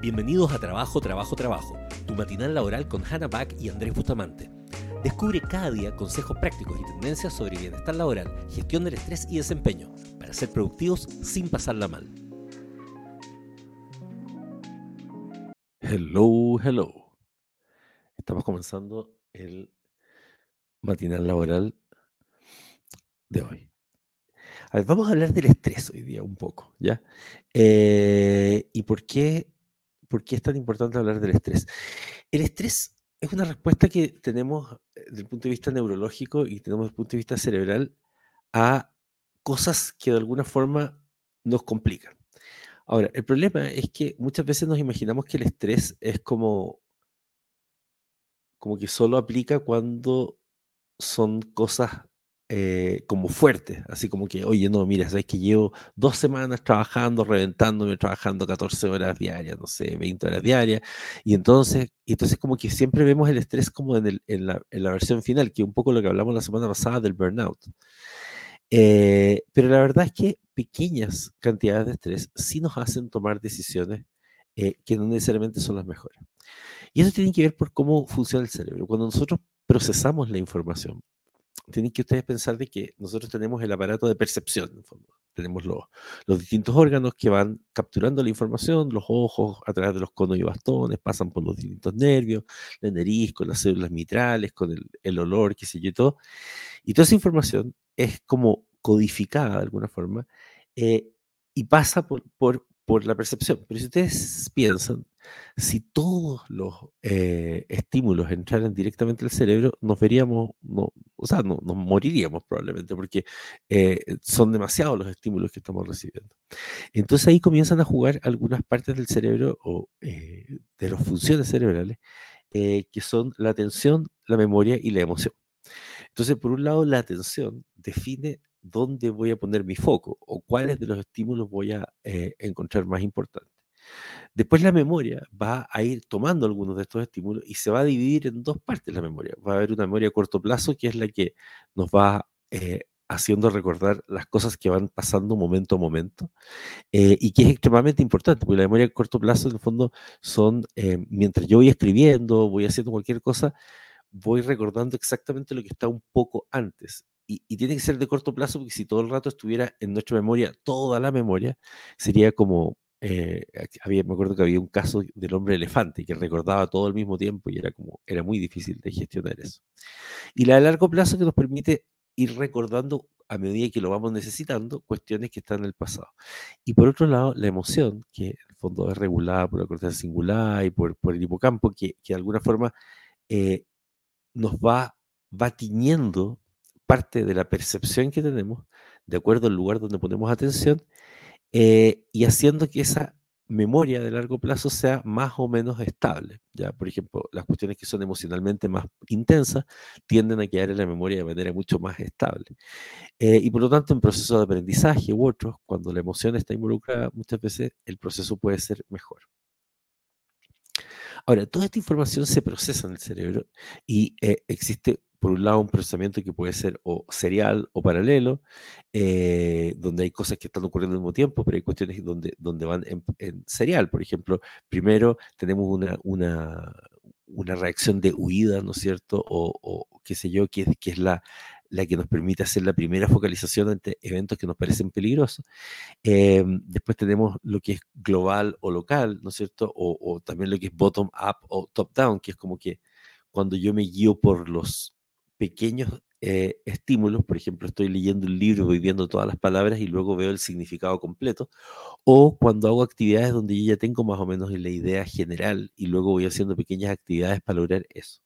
Bienvenidos a Trabajo, Trabajo, Trabajo, tu matinal laboral con Hannah Back y Andrés Bustamante. Descubre cada día consejos prácticos y tendencias sobre bienestar laboral, gestión del estrés y desempeño, para ser productivos sin pasarla mal. Hello, hello. Estamos comenzando el matinal laboral de hoy. A ver, vamos a hablar del estrés hoy día un poco, ¿ya? Eh, ¿Y por qué, por qué es tan importante hablar del estrés? El estrés es una respuesta que tenemos eh, desde el punto de vista neurológico y tenemos desde el punto de vista cerebral a cosas que de alguna forma nos complican. Ahora, el problema es que muchas veces nos imaginamos que el estrés es como, como que solo aplica cuando son cosas eh, como fuerte, así como que, oye, no, mira, sabes que llevo dos semanas trabajando, reventándome, trabajando 14 horas diarias, no sé, 20 horas diarias, y entonces, y entonces como que siempre vemos el estrés como en, el, en, la, en, la, versión final, que un poco lo que hablamos la semana pasada del burnout. Eh, pero la verdad es que pequeñas cantidades de estrés sí nos hacen tomar decisiones eh, que no necesariamente son las mejores. Y eso tiene que ver por cómo funciona el cerebro. Cuando nosotros procesamos la información, tienen que ustedes pensar de que nosotros tenemos el aparato de percepción, en fondo. Tenemos los, los, distintos órganos que van capturando la información, los ojos a través de los conos y bastones, pasan por los distintos nervios, la nariz, con las células mitrales, con el, el olor, qué sé yo, y todo. Y toda esa información es como codificada de alguna forma eh, y pasa por, por, por la percepción. Pero si ustedes piensan, si todos los eh, estímulos entraran directamente al cerebro, nos veríamos, o sea, no, nos moriríamos probablemente, porque eh, son demasiados los estímulos que estamos recibiendo. Entonces ahí comienzan a jugar algunas partes del cerebro o eh, de las funciones cerebrales, que son la atención, la memoria y la emoción. Entonces, por un lado, la atención define dónde voy a poner mi foco o cuáles de los estímulos voy a encontrar más importantes. Después la memoria va a ir tomando algunos de estos estímulos y se va a dividir en dos partes la memoria. Va a haber una memoria a corto plazo que es la que nos va eh, haciendo recordar las cosas que van pasando momento a momento eh, y que es extremadamente importante, porque la memoria a corto plazo en el fondo son, eh, mientras yo voy escribiendo, voy haciendo cualquier cosa, voy recordando exactamente lo que está un poco antes y, y, tiene que ser de corto plazo porque si todo el rato estuviera en nuestra memoria, toda la memoria, sería como, eh, había, me acuerdo que había un caso del hombre elefante que recordaba todo al mismo tiempo y era como, era muy difícil de gestionar eso. Y la de largo plazo que nos permite ir recordando a medida que lo vamos necesitando cuestiones que están en el pasado. Y por otro lado, la emoción, que en el fondo es regulada por la corteza singular y por, por el hipocampo, que, que, de alguna forma eh, nos va, va tiñendo parte de la percepción que tenemos, de acuerdo al lugar donde ponemos atención, eh, y haciendo que esa memoria de largo plazo sea más o menos estable. Ya, por ejemplo, las cuestiones que son emocionalmente más intensas tienden a quedar en la memoria de manera mucho más estable. Eh, y por lo tanto, en procesos de aprendizaje u otros, cuando la emoción está involucrada, muchas veces el proceso puede ser mejor. Ahora, toda esta información se procesa en el cerebro y eh, existe por un lado, un procesamiento que puede ser o serial o paralelo, eh, donde hay cosas que están ocurriendo al mismo tiempo, pero hay cuestiones donde, donde van en, serial. Por ejemplo, primero tenemos una, una, una, reacción de huida, ¿no es cierto? O, o qué sé yo, que es, que es la, la que nos permite hacer la primera focalización ante eventos que nos parecen peligrosos. Eh, después tenemos lo que es global o local, ¿no es cierto? O, o también lo que es bottom up o top down, que es como que cuando yo me guío por los pequeños eh, estímulos, por ejemplo, estoy leyendo un libro, voy viendo todas las palabras y luego veo el significado completo, o cuando hago actividades donde yo ya tengo más o menos la idea general y luego voy haciendo pequeñas actividades para lograr eso.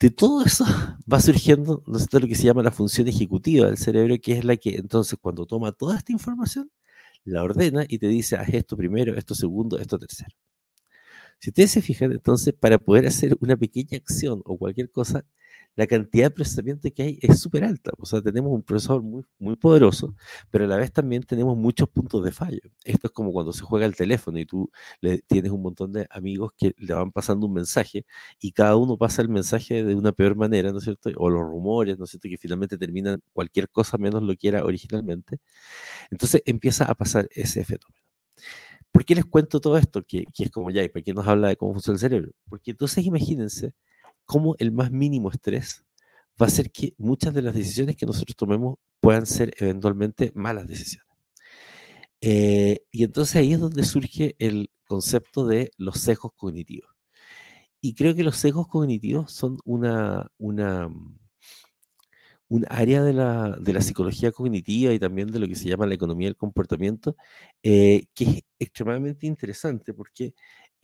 De todo eso va surgiendo ¿no sé, lo que se llama la función ejecutiva del cerebro, que es la que entonces cuando toma toda esta información, la ordena y te dice, haz esto primero, esto segundo, esto tercero. Si ustedes se fijan, entonces, para poder hacer una pequeña acción o cualquier cosa, la cantidad de procesamiento que hay es súper alta. O sea, tenemos un procesador muy, muy poderoso, pero a la vez también tenemos muchos puntos de fallo. Esto es como cuando se juega el teléfono y tú le, tienes un montón de amigos que le van pasando un mensaje y cada uno pasa el mensaje de una peor manera, ¿no es cierto? O los rumores, ¿no es cierto? Que finalmente terminan cualquier cosa menos lo que era originalmente. Entonces empieza a pasar ese fenómeno. ¿Por qué les cuento todo esto? Que, es como ya, ¿y para qué nos habla de cómo funciona el cerebro? Porque entonces imagínense cómo el más mínimo estrés va a hacer que muchas de las decisiones que nosotros tomemos puedan ser eventualmente malas decisiones. Eh, y entonces ahí es donde surge el concepto de los sesgos cognitivos. Y creo que los sesgos cognitivos son una, una, un área de la, de la, psicología cognitiva y también de lo que se llama la economía del comportamiento, eh, que es extremadamente interesante porque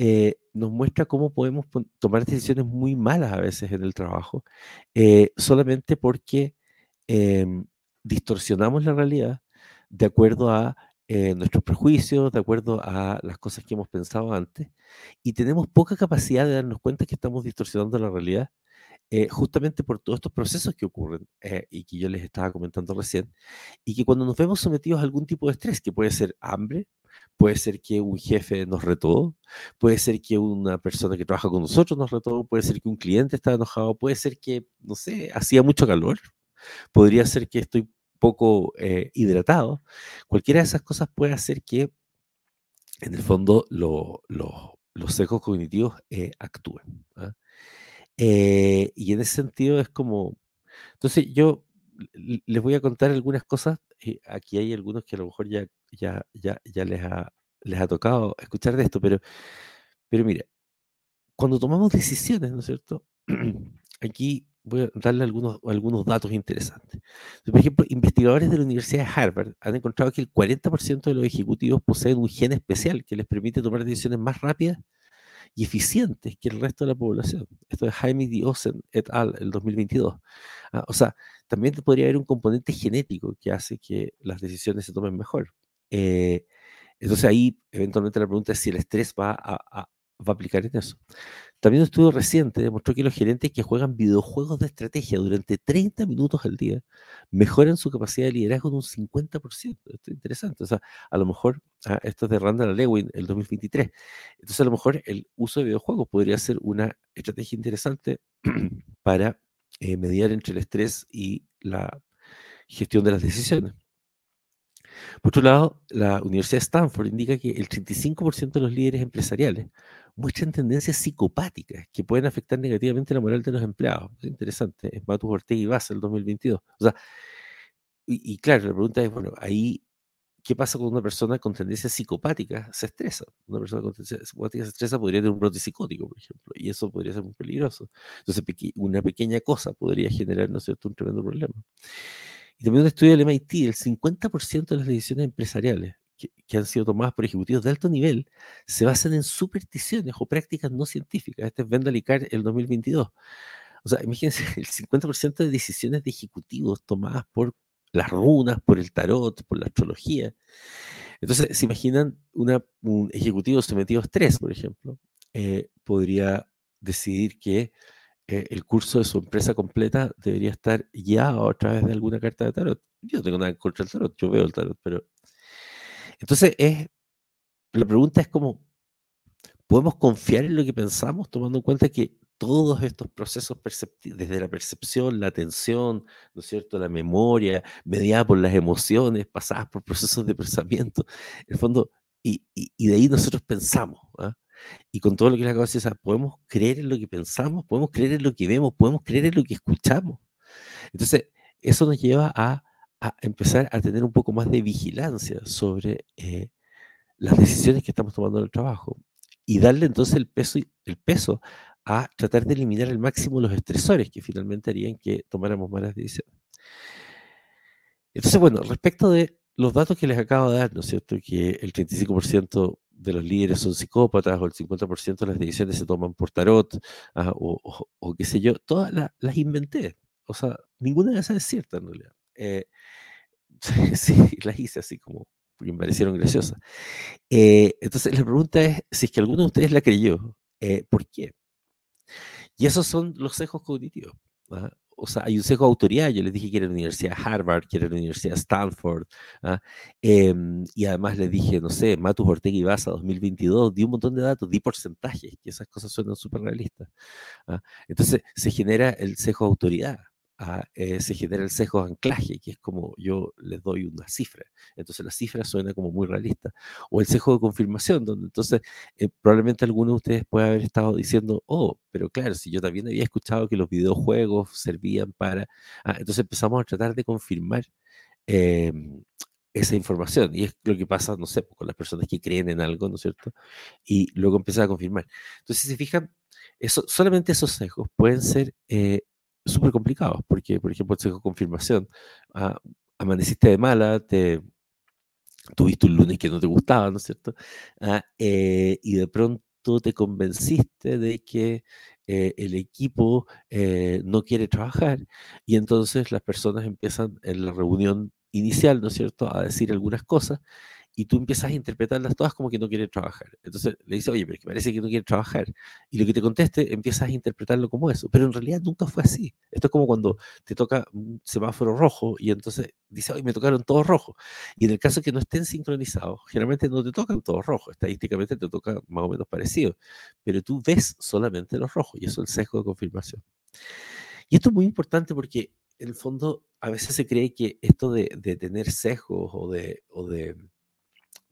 eh, nos muestra cómo podemos tomar decisiones muy malas a veces en el trabajo, eh, solamente porque em, distorsionamos la realidad de acuerdo a nuestros prejuicios, de acuerdo a las cosas que hemos pensado antes, y tenemos poca capacidad de darnos cuenta que estamos distorsionando la realidad eh, justamente por todos estos procesos que ocurren eh, y que yo les estaba comentando recién, y que cuando nos vemos sometidos a algún tipo de estrés, que puede ser hambre, puede ser que un jefe nos retó, puede ser que una persona que trabaja con nosotros nos retó, puede ser que un cliente está enojado, puede ser que, no sé, hacía mucho calor, podría ser que estoy poco eh, hidratado. Cualquiera de esas cosas puede hacer que, en el fondo, los sesgos cognitivos actúen. ¿ah? Eh, y en ese sentido es como, entonces yo les voy a contar algunas cosas, aquí hay algunos que a lo mejor ya, ya, ya, ya les, ha, les ha tocado escuchar de esto, pero, pero mira, cuando tomamos decisiones, ¿no es cierto? Aquí voy a darle algunos, algunos datos interesantes. Por ejemplo, investigadores de la Universidad de Harvard han encontrado que el 40% de los ejecutivos poseen un gen especial que les permite tomar decisiones más rápidas y eficientes que el resto de la población. Esto es Jaime Diosen et al. el 2022. Ah, o sea, también podría haber un componente genético que hace que las decisiones se tomen mejor. Eh, entonces ahí eventualmente la pregunta es si el estrés va a, va a aplicar en eso. También un estudio reciente demostró que los gerentes que juegan videojuegos de estrategia durante 30 minutos al día mejoran su capacidad de liderazgo en un 50%. Esto es interesante. O sea, a lo mejor, ah, esto es de Randall Lewin, el 2023. Entonces, a lo mejor el uso de videojuegos podría ser una estrategia interesante para eh, mediar entre el estrés y la gestión de las decisiones. Por otro lado, la Universidad de Stanford indica que el 35% de los líderes empresariales muestran tendencias psicopáticas que pueden afectar negativamente la moral de los empleados. Es interesante, es Matus Ortega y Bass el 2022. O sea, y, claro, la pregunta es, bueno, ahí, ¿qué pasa con una persona con tendencias psicopáticas? Se estresa. Una persona con tendencias psicopáticas se estresa, podría tener un brote psicótico, por ejemplo, y eso podría ser muy peligroso. Entonces, una pequeña cosa podría generar, ¿no es cierto?, un tremendo problema. Y también un estudio del MIT, el 50% de las decisiones empresariales que, han sido tomadas por ejecutivos de alto nivel se basan en supersticiones o prácticas no científicas. Este es Vendel y el 2022. O sea, imagínense, el 50% de decisiones de ejecutivos tomadas por las runas, por el tarot, por la astrología. Entonces, se imaginan una, un ejecutivo sometido a estrés, por ejemplo, eh, podría decidir que eh, el curso de su empresa completa debería estar ya a través de alguna carta de tarot. Yo no tengo nada contra el tarot, yo veo el tarot, pero... Entonces, es, la pregunta es cómo podemos confiar en lo que pensamos, tomando en cuenta que todos estos procesos perceptivos, desde la percepción, la atención, ¿no es cierto?, la memoria, mediada por las emociones, pasadas por procesos de pensamiento, en el fondo, y, y de ahí nosotros pensamos. ¿ah? Y con todo lo que acabo de decir, podemos creer en lo que pensamos, podemos creer en lo que vemos, podemos creer en lo que escuchamos. Entonces, eso nos lleva a, empezar a tener un poco más de vigilancia sobre eh, las decisiones que estamos tomando en el trabajo y darle entonces el peso, el peso a tratar de eliminar al máximo los estresores que finalmente harían que tomáramos malas decisiones. Entonces, bueno, respecto de los datos que les acabo de dar, ¿no es cierto? Que el 35% de los líderes son psicópatas o el 50% de las decisiones se toman por tarot ah, o, qué sé yo, todas las inventé. O sea, ninguna de esas es cierta en realidad. Eh, sí, las hice así como porque me parecieron graciosas. Eh, entonces la pregunta es si es que alguno de ustedes la creyó, eh, ¿por qué? Y esos son los sesgos cognitivos. ¿ah? Hay un sesgo de autoridad. Yo les dije que era la Universidad Harvard, que era la Universidad Stanford, ¿ah? em, y además les dije, no sé, Matus Ortega y Baza 2022, di un montón de datos, di porcentajes, que esas cosas suenan súper realistas. ¿ah? Entonces se genera el sesgo de autoridad. Eh, se genera el sesgo de anclaje, que es como yo les doy una cifra. Entonces la cifra suena como muy realista. O el sesgo de confirmación, donde entonces eh, probablemente alguno de ustedes puede haber estado diciendo, oh, pero claro, si yo también había escuchado que los videojuegos servían para... Ah, entonces empezamos a tratar de confirmar em, esa información. Y es lo que pasa, no sé, con las personas que creen en algo, ¿no es cierto? Y luego empiezan a confirmar. Entonces, si se fijan, eso, solamente esos sesgos pueden ser eh, súper complicados, porque, por ejemplo, el sesgo confirmación, ah, amaneciste de mala, te tuviste un lunes que no te gustaba, ¿no es cierto? Ah, eh, y de pronto te convenciste de que eh, el equipo no quiere trabajar y entonces las personas empiezan en la reunión inicial, ¿no es cierto?, a decir algunas cosas y tú empiezas a interpretarlas todas como que no quiere trabajar. Entonces le dices, oye, pero es que parece que no quiere trabajar. Y lo que te conteste, empiezas a interpretarlo como eso. Pero en realidad nunca fue así. Esto es como cuando te toca un semáforo rojo y entonces dices, oye, me tocaron todos rojos. Y en el caso de que no estén sincronizados, generalmente no te tocan todos rojos. Estadísticamente te toca más o menos parecido. Pero tú ves solamente los rojos y eso es el sesgo de confirmación. Y esto es muy importante porque en el fondo a veces se cree que esto de, tener sesgos de, o de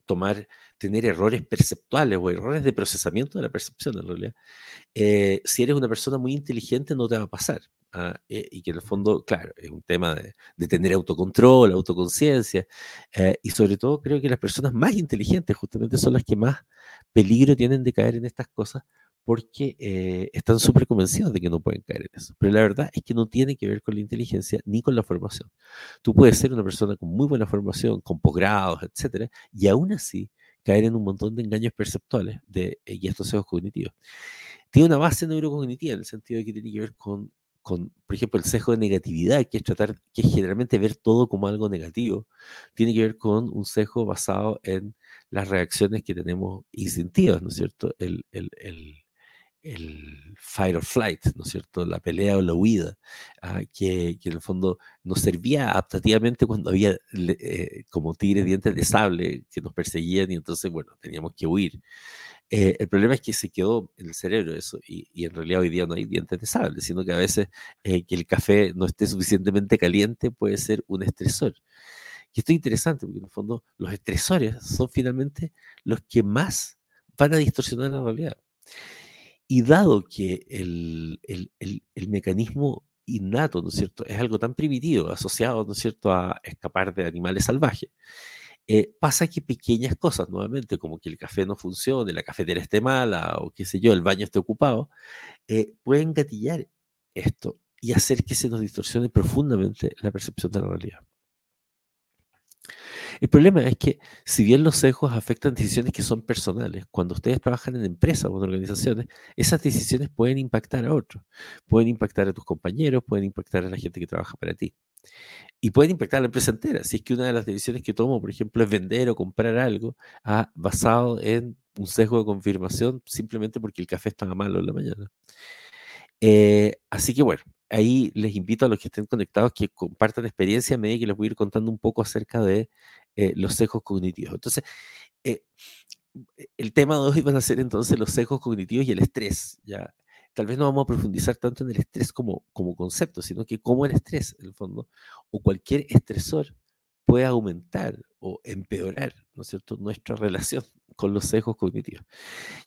tomar, tener errores perceptuales o errores de procesamiento de la percepción, en realidad, eh, si eres una persona muy inteligente no te va a pasar. ¿ah? Eh, y que en el fondo, claro, es un tema de, tener autocontrol, autoconciencia, eh, y sobre todo creo que las personas más inteligentes justamente son las que más peligro tienen de caer en estas cosas, porque eh, están súper convencidos de que no pueden caer en eso. Pero la verdad es que no tiene que ver con la inteligencia ni con la formación. Tú puedes ser una persona con muy buena formación, con posgrados, etcétera, y aún así caer en un montón de engaños perceptuales de, eh, y estos sesgos cognitivos. Tiene una base neurocognitiva en el sentido de que tiene que ver con, con, por ejemplo, el sesgo de negatividad, que es tratar, que es generalmente ver todo como algo negativo, tiene que ver con un sesgo basado en las reacciones que tenemos instintivas, ¿no es cierto? el, el el fight or flight, ¿no es cierto? La pelea o la huida, ah, que, en el fondo nos servía adaptativamente cuando había eh, como tigres dientes de sable que nos perseguían y entonces, bueno, teníamos que huir. Eh, el problema es que se quedó en el cerebro eso y, en realidad hoy día no hay dientes de sable, sino que a veces eh, que el café no esté suficientemente caliente puede ser un estresor. Y esto es interesante porque en el fondo los estresores son finalmente los que más van a distorsionar la realidad. Y dado que el, mecanismo innato, ¿no es cierto?, es algo tan primitivo, asociado, ¿no es cierto?, a escapar de animales salvajes, eh, pasa que pequeñas cosas, nuevamente, como que el café no funcione, la cafetera esté mala o qué sé yo, el baño esté ocupado, eh, pueden gatillar esto y hacer que se nos distorsione profundamente la percepción de la realidad. El problema es que, si bien los sesgos afectan decisiones que son personales, cuando ustedes trabajan en empresas o en organizaciones, esas decisiones pueden impactar a otros, pueden impactar a tus compañeros, pueden impactar a la gente que trabaja para ti. Y pueden impactar a la empresa entera. Si es que una de las decisiones que tomo, por ejemplo, es vender o comprar algo basado en un sesgo de confirmación simplemente porque el café estaba malo en la mañana. Eh, así que bueno, ahí les invito a los que estén conectados que compartan experiencia a medida que les voy a ir contando un poco acerca de eh, los sesgos cognitivos. Entonces, eh, el tema de hoy van a ser entonces los sesgos cognitivos y el estrés. ¿ya? Tal vez no vamos a profundizar tanto en el estrés como, como concepto, sino que como el estrés, en el fondo, o cualquier estresor puede aumentar o empeorar, ¿no es cierto?, nuestra relación con los sesgos cognitivos.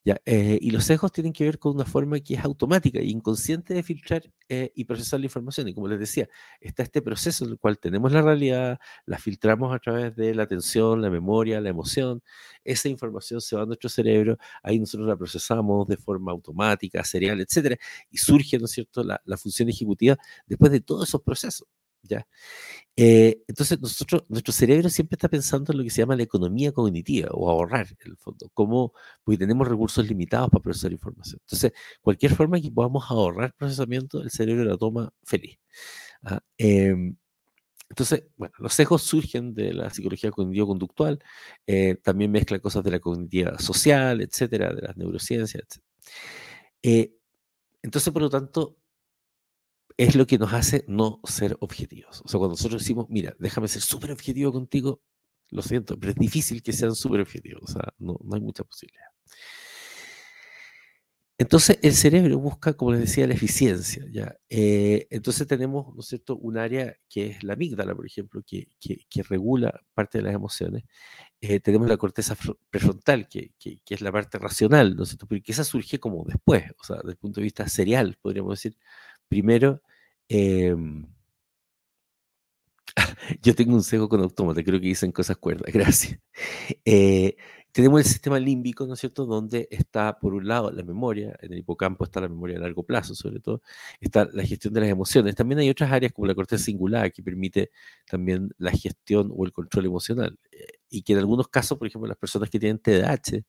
¿ya? Eh, y los sesgos tienen que ver con una forma que es automática e inconsciente de filtrar eh, y procesar la información. Y como les decía, está este proceso en el cual tenemos la realidad, la filtramos a través de la atención, la memoria, la emoción. Esa información se va a nuestro cerebro, ahí nosotros la procesamos de forma automática, serial, etcétera, y surge, ¿no es cierto?, la, la función ejecutiva después de todos esos procesos. ¿Ya? Eh, entonces, nosotros, nuestro cerebro siempre está pensando en lo que se llama la economía cognitiva o ahorrar, en el fondo, como, porque tenemos recursos limitados para procesar información. Entonces, cualquier forma que podamos ahorrar procesamiento, el cerebro la toma feliz. ¿ah? Em, entonces, bueno, los sesgos surgen de la psicología cognitivo-conductual, eh, también mezcla cosas de la cognitiva social, etcétera, de las neurociencias, etcétera. Eh, entonces, por lo tanto, es lo que nos hace no ser objetivos. O sea, cuando nosotros decimos, mira, déjame ser súper objetivo contigo, lo siento, pero es difícil que sean súper objetivos. O sea, no, hay mucha posibilidad. Entonces, el cerebro busca, como les decía, la eficiencia. ¿ya? Eh, entonces, tenemos, ¿no es cierto?, un área que es la amígdala, por ejemplo, que, que, regula parte de las emociones. Eh, tenemos la corteza prefrontal, que, que, es la parte racional, ¿no es cierto?, porque esa surge como después, o sea, desde el punto de vista serial, podríamos decir. Primero, em, yo tengo un cego con autómata, creo que dicen cosas cuerdas, gracias. Eh, tenemos el sistema límbico, ¿no es cierto?, donde está, por un lado, la memoria, en el hipocampo está la memoria a largo plazo, sobre todo, está la gestión de las emociones. También hay otras áreas como la corteza singular que permite también la gestión o el control emocional. Y que en algunos casos, por ejemplo, las personas que tienen TDAH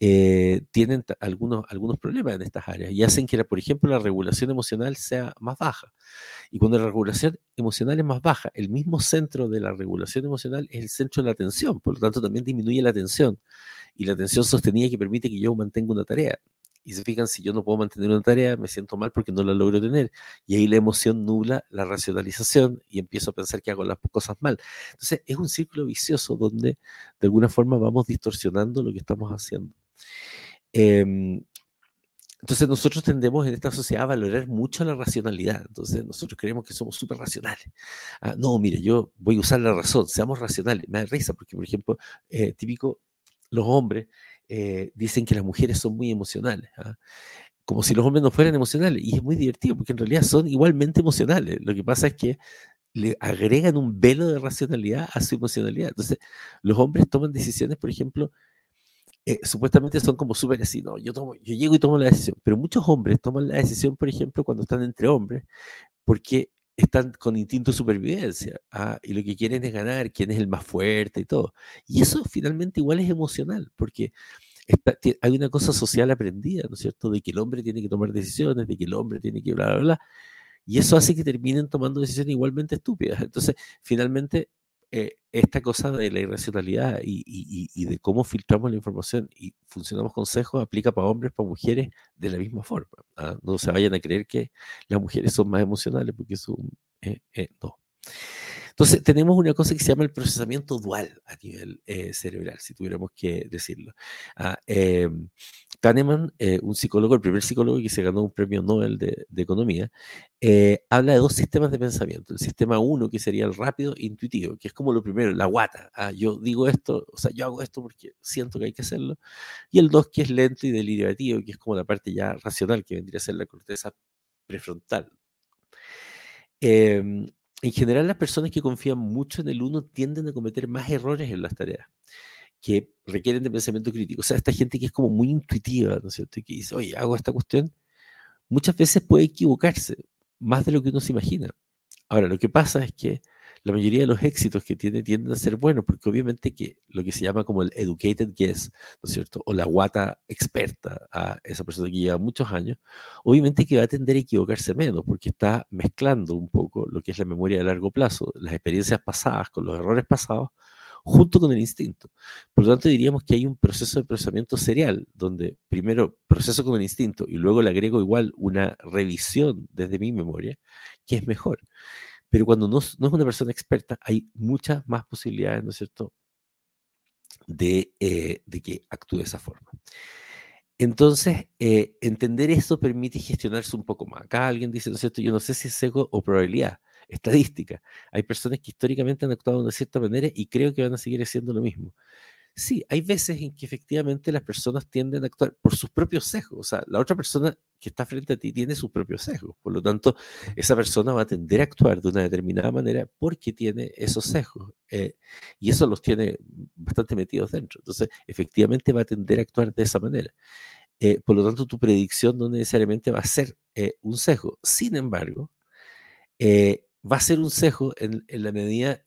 eh, tienen algunos, algunos problemas en estas áreas y hacen que, por ejemplo, la regulación emocional sea más baja. Y cuando la regulación emocional es más baja, el mismo centro de la regulación emocional es el centro de la atención, por lo tanto también disminuye la atención y la atención sostenida que permite que yo mantenga una tarea. Y se fijan, si yo no puedo mantener una tarea, me siento mal porque no la logro tener. Y ahí la emoción nubla la racionalización y empiezo a pensar que hago las cosas mal. Entonces, es un círculo vicioso donde de alguna forma vamos distorsionando lo que estamos haciendo. Em, entonces nosotros tendemos en esta sociedad a valorar mucho la racionalidad. Entonces nosotros creemos que somos súper racionales. Ah, no, mire, yo voy a usar la razón, seamos racionales. Me da risa porque, por ejemplo, eh, típico, los hombres eh, dicen que las mujeres son muy emocionales. ¿ah? Como si los hombres no fueran emocionales. Y es muy divertido porque en realidad son igualmente emocionales. Lo que pasa es que le agregan un velo de racionalidad a su emocionalidad. Entonces, los hombres toman decisiones, por ejemplo, eh, supuestamente son como súper así, no, yo, tomo, yo llego y tomo la decisión, pero muchos hombres toman la decisión, por ejemplo, cuando están entre hombres, porque están con instinto de supervivencia ¿ah? y lo que quieren es ganar, quién es el más fuerte y todo. Y eso finalmente igual es emocional, porque hay una cosa social aprendida, ¿no es cierto?, de que el hombre tiene que tomar decisiones, de que el hombre tiene que bla, bla, bla. Y eso hace que terminen tomando decisiones igualmente estúpidas. Entonces, finalmente, eh, esta cosa de la irracionalidad y, de cómo filtramos la información y funcionamos consejos aplica para hombres, para mujeres, de la misma forma. ¿ah? No se vayan a creer que las mujeres son más emocionales, porque son, eh, eh, no. Entonces, tenemos una cosa que se llama el procesamiento dual a nivel cerebral, si tuviéramos que decirlo. Ah, em, Kahneman, eh, un psicólogo, el primer psicólogo que se ganó un premio Nobel de, Economía, eh, habla de dos sistemas de pensamiento. El sistema uno, que sería el rápido e intuitivo, que es como lo primero, la guata. Ah, yo digo esto, o sea, yo hago esto porque siento que hay que hacerlo. Y el dos, que es lento y deliberativo, que es como la parte ya racional, que vendría a ser la corteza prefrontal. Em, en general, las personas que confían mucho en el uno tienden a cometer más errores en las tareas que requieren de pensamiento crítico. O sea, esta gente que es como muy intuitiva, ¿no es cierto? Y que dice, oye, hago esta cuestión, muchas veces puede equivocarse, más de lo que uno se imagina. Ahora, lo que pasa es que la mayoría de los éxitos que tiene tienden a ser buenos, porque obviamente que lo que se llama como el educated guess, ¿no es cierto? O la guata experta, a esa persona que lleva muchos años, obviamente que va a tender a equivocarse menos, porque está mezclando un poco lo que es la memoria de largo plazo, las experiencias pasadas con los errores pasados, junto con el instinto. Por lo tanto, diríamos que hay un proceso de procesamiento serial, donde primero proceso con el instinto y luego le agrego igual una revisión desde mi memoria, que es mejor. Pero cuando no, no es una persona experta, hay muchas más posibilidades, ¿no es cierto?, de, eh, de que actúe de esa forma. Entonces, eh, entender eso permite gestionarse un poco más. Acá alguien dice, ¿no es cierto? Yo no sé si es sesgo o probabilidad estadística. Hay personas que históricamente han actuado de una cierta manera y creo que van a seguir haciendo lo mismo. Sí, hay veces en que efectivamente las personas tienden a actuar por sus propios sesgos. O sea, la otra persona que está frente a ti tiene sus propios sesgos. Por lo tanto, esa persona va a tender a actuar de una determinada manera porque tiene esos sesgos. Eh, y eso los tiene bastante metidos dentro. Entonces, efectivamente va a tender a actuar de esa manera. Eh, por lo tanto, tu predicción no necesariamente va a ser eh, un sesgo. Sin embargo, va a ser un sesgo en, la medida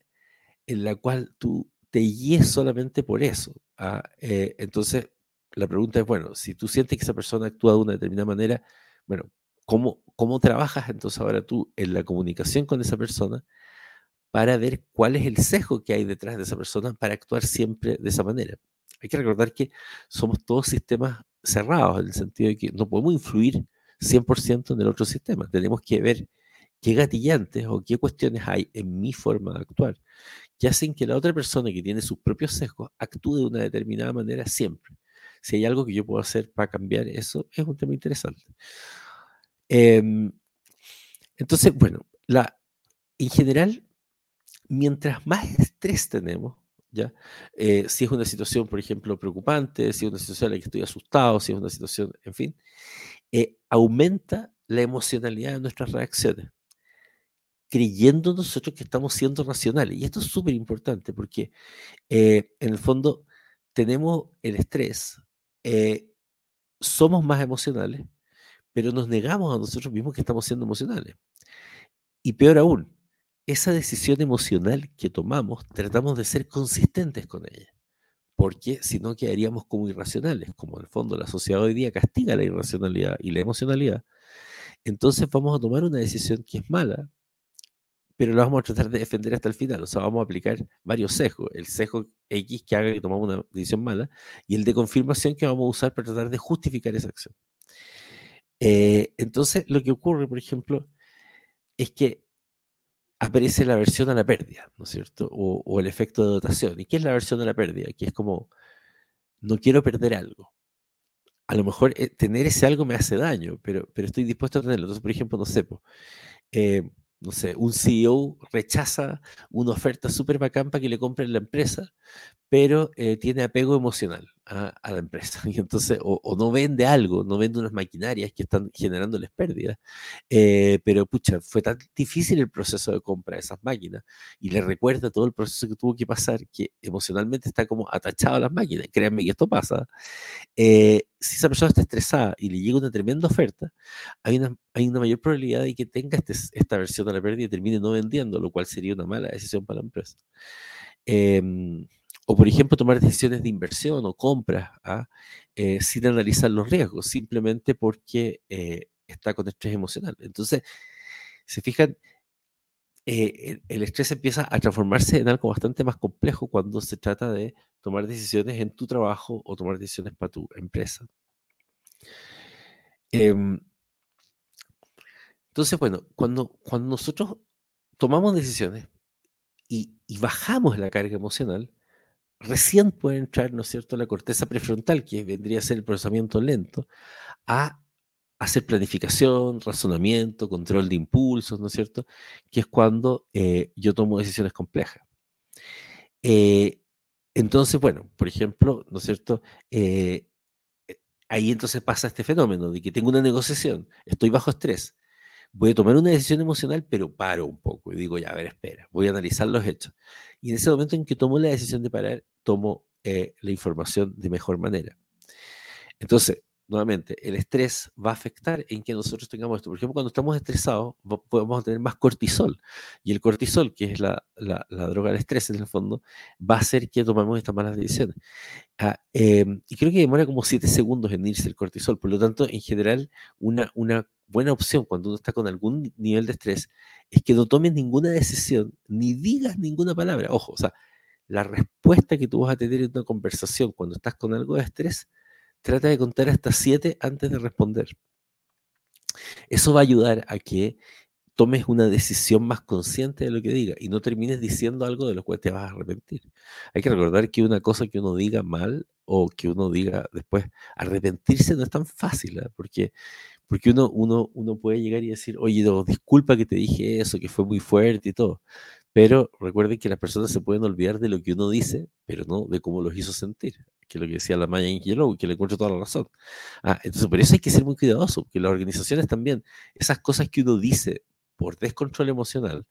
en la cual tú te guíes solamente por eso. ¿ah? Eh, entonces, la pregunta es, bueno, si tú sientes que esa persona actúa de una determinada manera, bueno, ¿cómo, cómo trabajas entonces ahora tú en la comunicación con esa persona para ver cuál es el sesgo que hay detrás de esa persona para actuar siempre de esa manera? Hay que recordar que somos todos sistemas cerrados, en el sentido de que no podemos influir 100% en el otro sistema. Tenemos que ver qué gatillantes o qué cuestiones hay en mi forma de actuar que hacen que la otra persona que tiene sus propios sesgos actúe de una determinada manera siempre. si hay algo que yo puedo hacer para cambiar eso, es un tema interesante. Em, entonces, bueno, la, en general, mientras más estrés tenemos, ¿ya? Eh, si es una situación, por ejemplo, preocupante, si es una situación en la que estoy asustado, si es una situación, en fin, eh, aumenta la emocionalidad de nuestras reacciones, creyendo nosotros que estamos siendo racionales. Y esto es súper importante porque, eh, en el fondo, tenemos el estrés, somos más emocionales, pero nos negamos a nosotros mismos que estamos siendo emocionales. Y peor aún, esa decisión emocional que tomamos, tratamos de ser consistentes con ella, porque si no quedaríamos como irracionales, como en el fondo la sociedad hoy día castiga la irracionalidad y la emocionalidad, entonces vamos a tomar una decisión que es mala, pero la vamos a tratar de defender hasta el final, o sea, vamos a aplicar varios sesgos, el sesgo X que haga que tomamos una decisión mala y el de confirmación que vamos a usar para tratar de justificar esa acción. Eh, entonces, lo que ocurre, por ejemplo, es que aparece la versión a la pérdida, ¿no es cierto? O, el efecto de dotación. ¿Y qué es la versión a la pérdida? Que es como, no quiero perder algo. A lo mejor eh, tener ese algo me hace daño, pero, pero estoy dispuesto a tenerlo. Entonces, por ejemplo, no sé, eh, no sé, un CEO rechaza una oferta súper bacán para que le compren la empresa, pero eh, tiene apego emocional a, la empresa. Y entonces, o, no vende algo, no vende unas maquinarias que están generándoles pérdidas, eh, pero pucha, fue tan difícil el proceso de compra de esas máquinas y le recuerda todo el proceso que tuvo que pasar, que emocionalmente está como atachado a las máquinas. Créanme que esto pasa. Eh, si esa persona está estresada y le llega una tremenda oferta, hay una, hay una mayor probabilidad de que tenga este, esta versión a la pérdida y termine no vendiendo, lo cual sería una mala decisión para la empresa. Em, o, por ejemplo, tomar decisiones de inversión o compras ¿ah? eh, sin analizar los riesgos, simplemente porque eh, está con estrés emocional. Entonces, se fijan, eh, el, estrés empieza a transformarse en algo bastante más complejo cuando se trata de tomar decisiones en tu trabajo o tomar decisiones para tu empresa. Em, entonces, bueno, cuando, cuando nosotros tomamos decisiones y, y, bajamos la carga emocional, recién puede entrar, ¿no es cierto?, la corteza prefrontal, que vendría a ser el procesamiento lento, a hacer planificación, razonamiento, control de impulsos, ¿no es cierto? Que es cuando eh, yo tomo decisiones complejas. Eh, entonces, bueno, por ejemplo, ¿no es cierto? Eh, ahí entonces pasa este fenómeno de que tengo una negociación, estoy bajo estrés, voy a tomar una decisión emocional, pero paro un poco y digo, ya, a ver, espera, voy a analizar los hechos. Y en ese momento en que tomo la decisión de parar, tomo la información de mejor manera. Entonces, nuevamente, el estrés va a afectar en que nosotros tengamos esto. Por ejemplo, cuando estamos estresados, podemos tener más cortisol. Y el cortisol, que es la, droga del estrés en el fondo, va a hacer que tomemos estas malas decisiones. Ah, em, y creo que demora como 7 segundos en irse el cortisol. Por lo tanto, en general, una, una buena opción cuando uno está con algún nivel de estrés es que no tomes ninguna decisión, ni digas ninguna palabra. Ojo, o sea, la respuesta que tú vas a tener en una conversación cuando estás con algo de estrés trata de contar hasta siete antes de responder. Eso va a ayudar a que tomes una decisión más consciente de lo que diga y no termines diciendo algo de lo cual te vas a arrepentir. Hay que recordar que una cosa que uno diga mal o que uno diga después, arrepentirse no es tan fácil, ¿eh? porque, porque uno, uno, uno puede llegar y decir, oye, disculpa que te dije eso, que fue muy fuerte y todo. Pero recuerden que las personas se pueden olvidar de lo que uno dice, pero no de cómo los hizo sentir que es lo que decía la Maya Ingelow, que le encuentro toda la razón. Ah, entonces, por eso hay que ser muy cuidadoso, porque las organizaciones también, esas cosas que uno dice por descontrol emocional,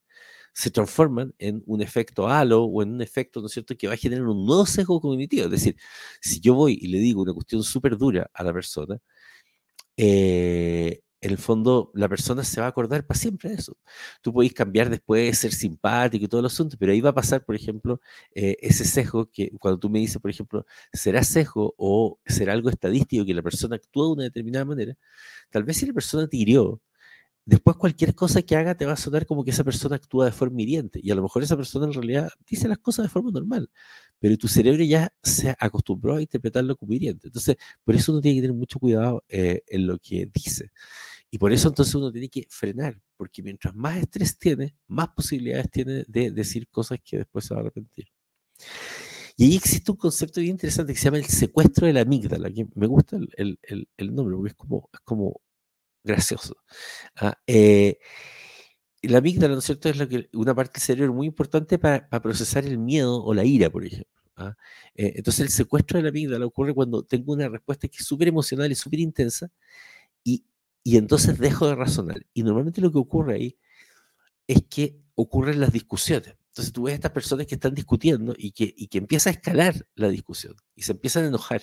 se transforman en un efecto halo o en un efecto, ¿no es cierto?, que va a generar un nuevo sesgo cognitivo. Es decir, si yo voy y le digo una cuestión súper dura a la persona, eh, en el fondo la persona se va a acordar para siempre de eso. Tú podéis cambiar después, ser simpático y todo el asunto, pero ahí va a pasar, por ejemplo, eh, ese sesgo que cuando tú me dices, por ejemplo, será sesgo o será algo estadístico que la persona actúa de una determinada manera, tal vez si la persona te hirió, después cualquier cosa que haga te va a sonar como que esa persona actúa de forma hiriente y a lo mejor esa persona en realidad dice las cosas de forma normal, pero tu cerebro ya se acostumbró a interpretarlo como hiriente. Entonces, por eso uno tiene que tener mucho cuidado eh, en lo que dice. Y por eso entonces uno tiene que frenar, porque mientras más estrés tiene, más posibilidades tiene de decir cosas que después se va a arrepentir. Y ahí existe un concepto bien interesante que se llama el secuestro de la amígdala, que me gusta el, nombre porque es como, es como gracioso. ¿ah? Eh, la amígdala, ¿no es cierto?, es lo que, una parte del cerebro muy importante para, procesar el miedo o la ira, por ejemplo. ¿ah? Eh, entonces, el secuestro de la amígdala ocurre cuando tengo una respuesta que es súper emocional y súper intensa y, y entonces dejo de razonar. Y normalmente lo que ocurre ahí es que ocurren las discusiones. Entonces tú ves a estas personas que están discutiendo y que, y que empieza a escalar la discusión y se empiezan a enojar.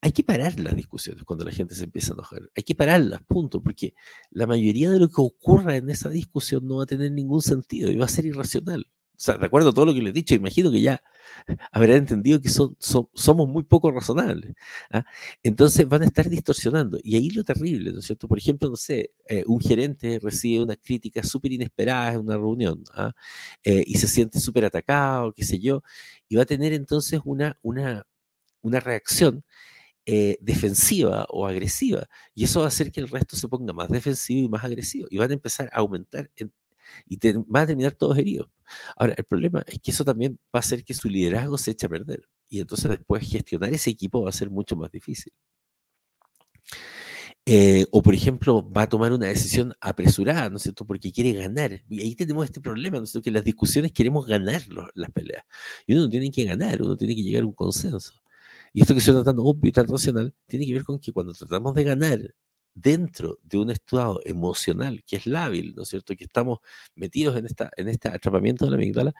Hay que parar las discusiones cuando la gente se empieza a enojar. Hay que pararlas, punto, porque la mayoría de lo que ocurra en esa discusión no va a tener ningún sentido y va a ser irracional. O sea, de acuerdo a todo lo que le he dicho, imagino que ya habrá entendido que somos muy poco razonables. ¿ah? Entonces van a estar distorsionando. Y ahí lo terrible, ¿no es cierto? Por ejemplo, no sé, eh, un gerente recibe una crítica súper inesperada en una reunión ¿ah? eh, y se siente súper atacado, qué sé yo, y va a tener entonces una, una, una reacción eh, defensiva o agresiva. Y eso va a hacer que el resto se ponga más defensivo y más agresivo. Y van a empezar a aumentar en y te, van a terminar todos heridos. Ahora, el problema es que eso también va a hacer que su liderazgo se eche a perder. Y entonces después gestionar ese equipo va a ser mucho más difícil. Eh, o, por ejemplo, va a tomar una decisión apresurada, ¿no es cierto? Porque quiere ganar. Y ahí tenemos este problema, ¿no es cierto? Que las discusiones queremos ganar las peleas. Y uno no tiene que ganar, uno tiene que llegar a un consenso. Y esto que estoy tratando obvio y tan racional tiene que ver con que cuando tratamos de ganar dentro de un estado emocional que es lábil, ¿no es cierto? Que estamos metidos en, esta, en este atrapamiento de la amígdala,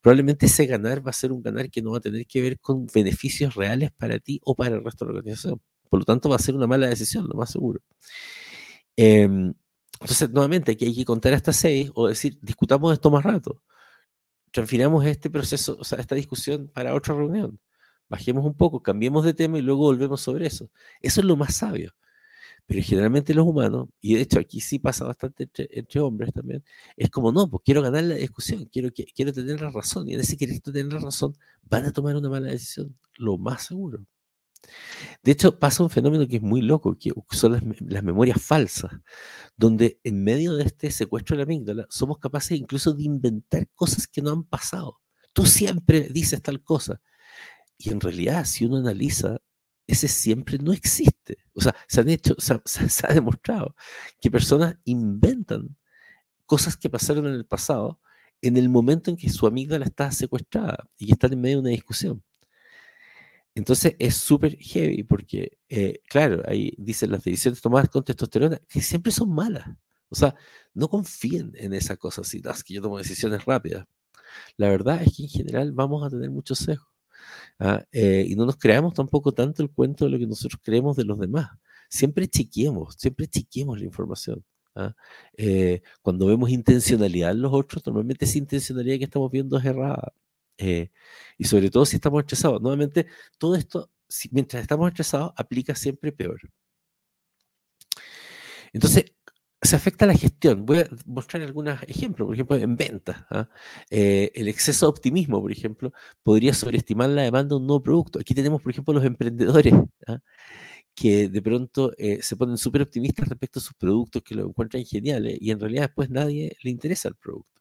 probablemente ese ganar va a ser un ganar que no va a tener que ver con beneficios reales para ti o para el resto de la organización. Por lo tanto, va a ser una mala decisión, lo más seguro. Em, entonces, nuevamente, aquí hay que contar hasta seis o decir, discutamos esto más rato. Transfiramos este proceso, o sea, esta discusión para otra reunión. Bajemos un poco, cambiemos de tema y luego volvemos sobre eso. Eso es lo más sabio. Pero generalmente los humanos, y de hecho aquí sí pasa bastante entre, hombres también, es como, no, pues quiero ganar la discusión, quiero, quiero tener la razón, y en ese querer tener la razón van a tomar una mala decisión, lo más seguro. De hecho, pasa un fenómeno que es muy loco, que son las, memorias falsas, donde en medio de este secuestro de la amígdala somos capaces incluso de inventar cosas que no han pasado. Tú siempre dices tal cosa. Y en realidad, si uno analiza ese siempre no existe. O sea, se han hecho, se ha, demostrado que personas inventan cosas que pasaron en el pasado en el momento en que su amígdala está secuestrada y que están en medio de una discusión. Entonces es súper heavy porque, eh, claro, ahí dicen las decisiones tomadas con testosterona que siempre son malas. O sea, no confíen en esa cosa así, es que yo tomo decisiones rápidas. La verdad es que en general vamos a tener muchos sesgos. ¿Ah? Eh, y no nos creamos tampoco tanto el cuento de lo que nosotros creemos de los demás. Siempre chiquemos, siempre chiquemos la información. ¿ah? Eh, cuando vemos intencionalidad en los otros, normalmente esa intencionalidad que estamos viendo es errada. Eh, y sobre todo si estamos estresados. Nuevamente, todo esto, mientras estamos estresados, aplica siempre peor. Entonces, se afecta la gestión. Voy a mostrar algunos ejemplos, por ejemplo, en ventas. ¿ah? Eh, el exceso de optimismo, por ejemplo, podría sobreestimar la demanda de un nuevo producto. Aquí tenemos, por ejemplo, los emprendedores ¿ah? que de pronto eh, se ponen súper optimistas respecto a sus productos, que lo encuentran geniales, y en realidad después nadie le interesa el producto.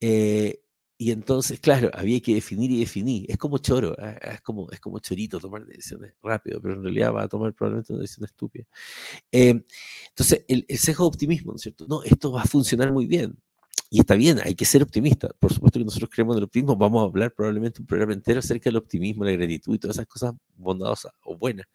Eh, y entonces, claro, había que definir y definir. Es como choro, ¿ah? es, como, es como chorito tomar decisiones rápido, pero en realidad va a tomar probablemente una decisión estúpida. Em, entonces, el, el sesgo de optimismo, ¿no es cierto? No, esto va a funcionar muy bien. Y está bien, hay que ser optimista. Por supuesto que nosotros creemos en el optimismo. Vamos a hablar probablemente un programa entero acerca del optimismo, la gratitud y todas esas cosas bondadosas o buenas,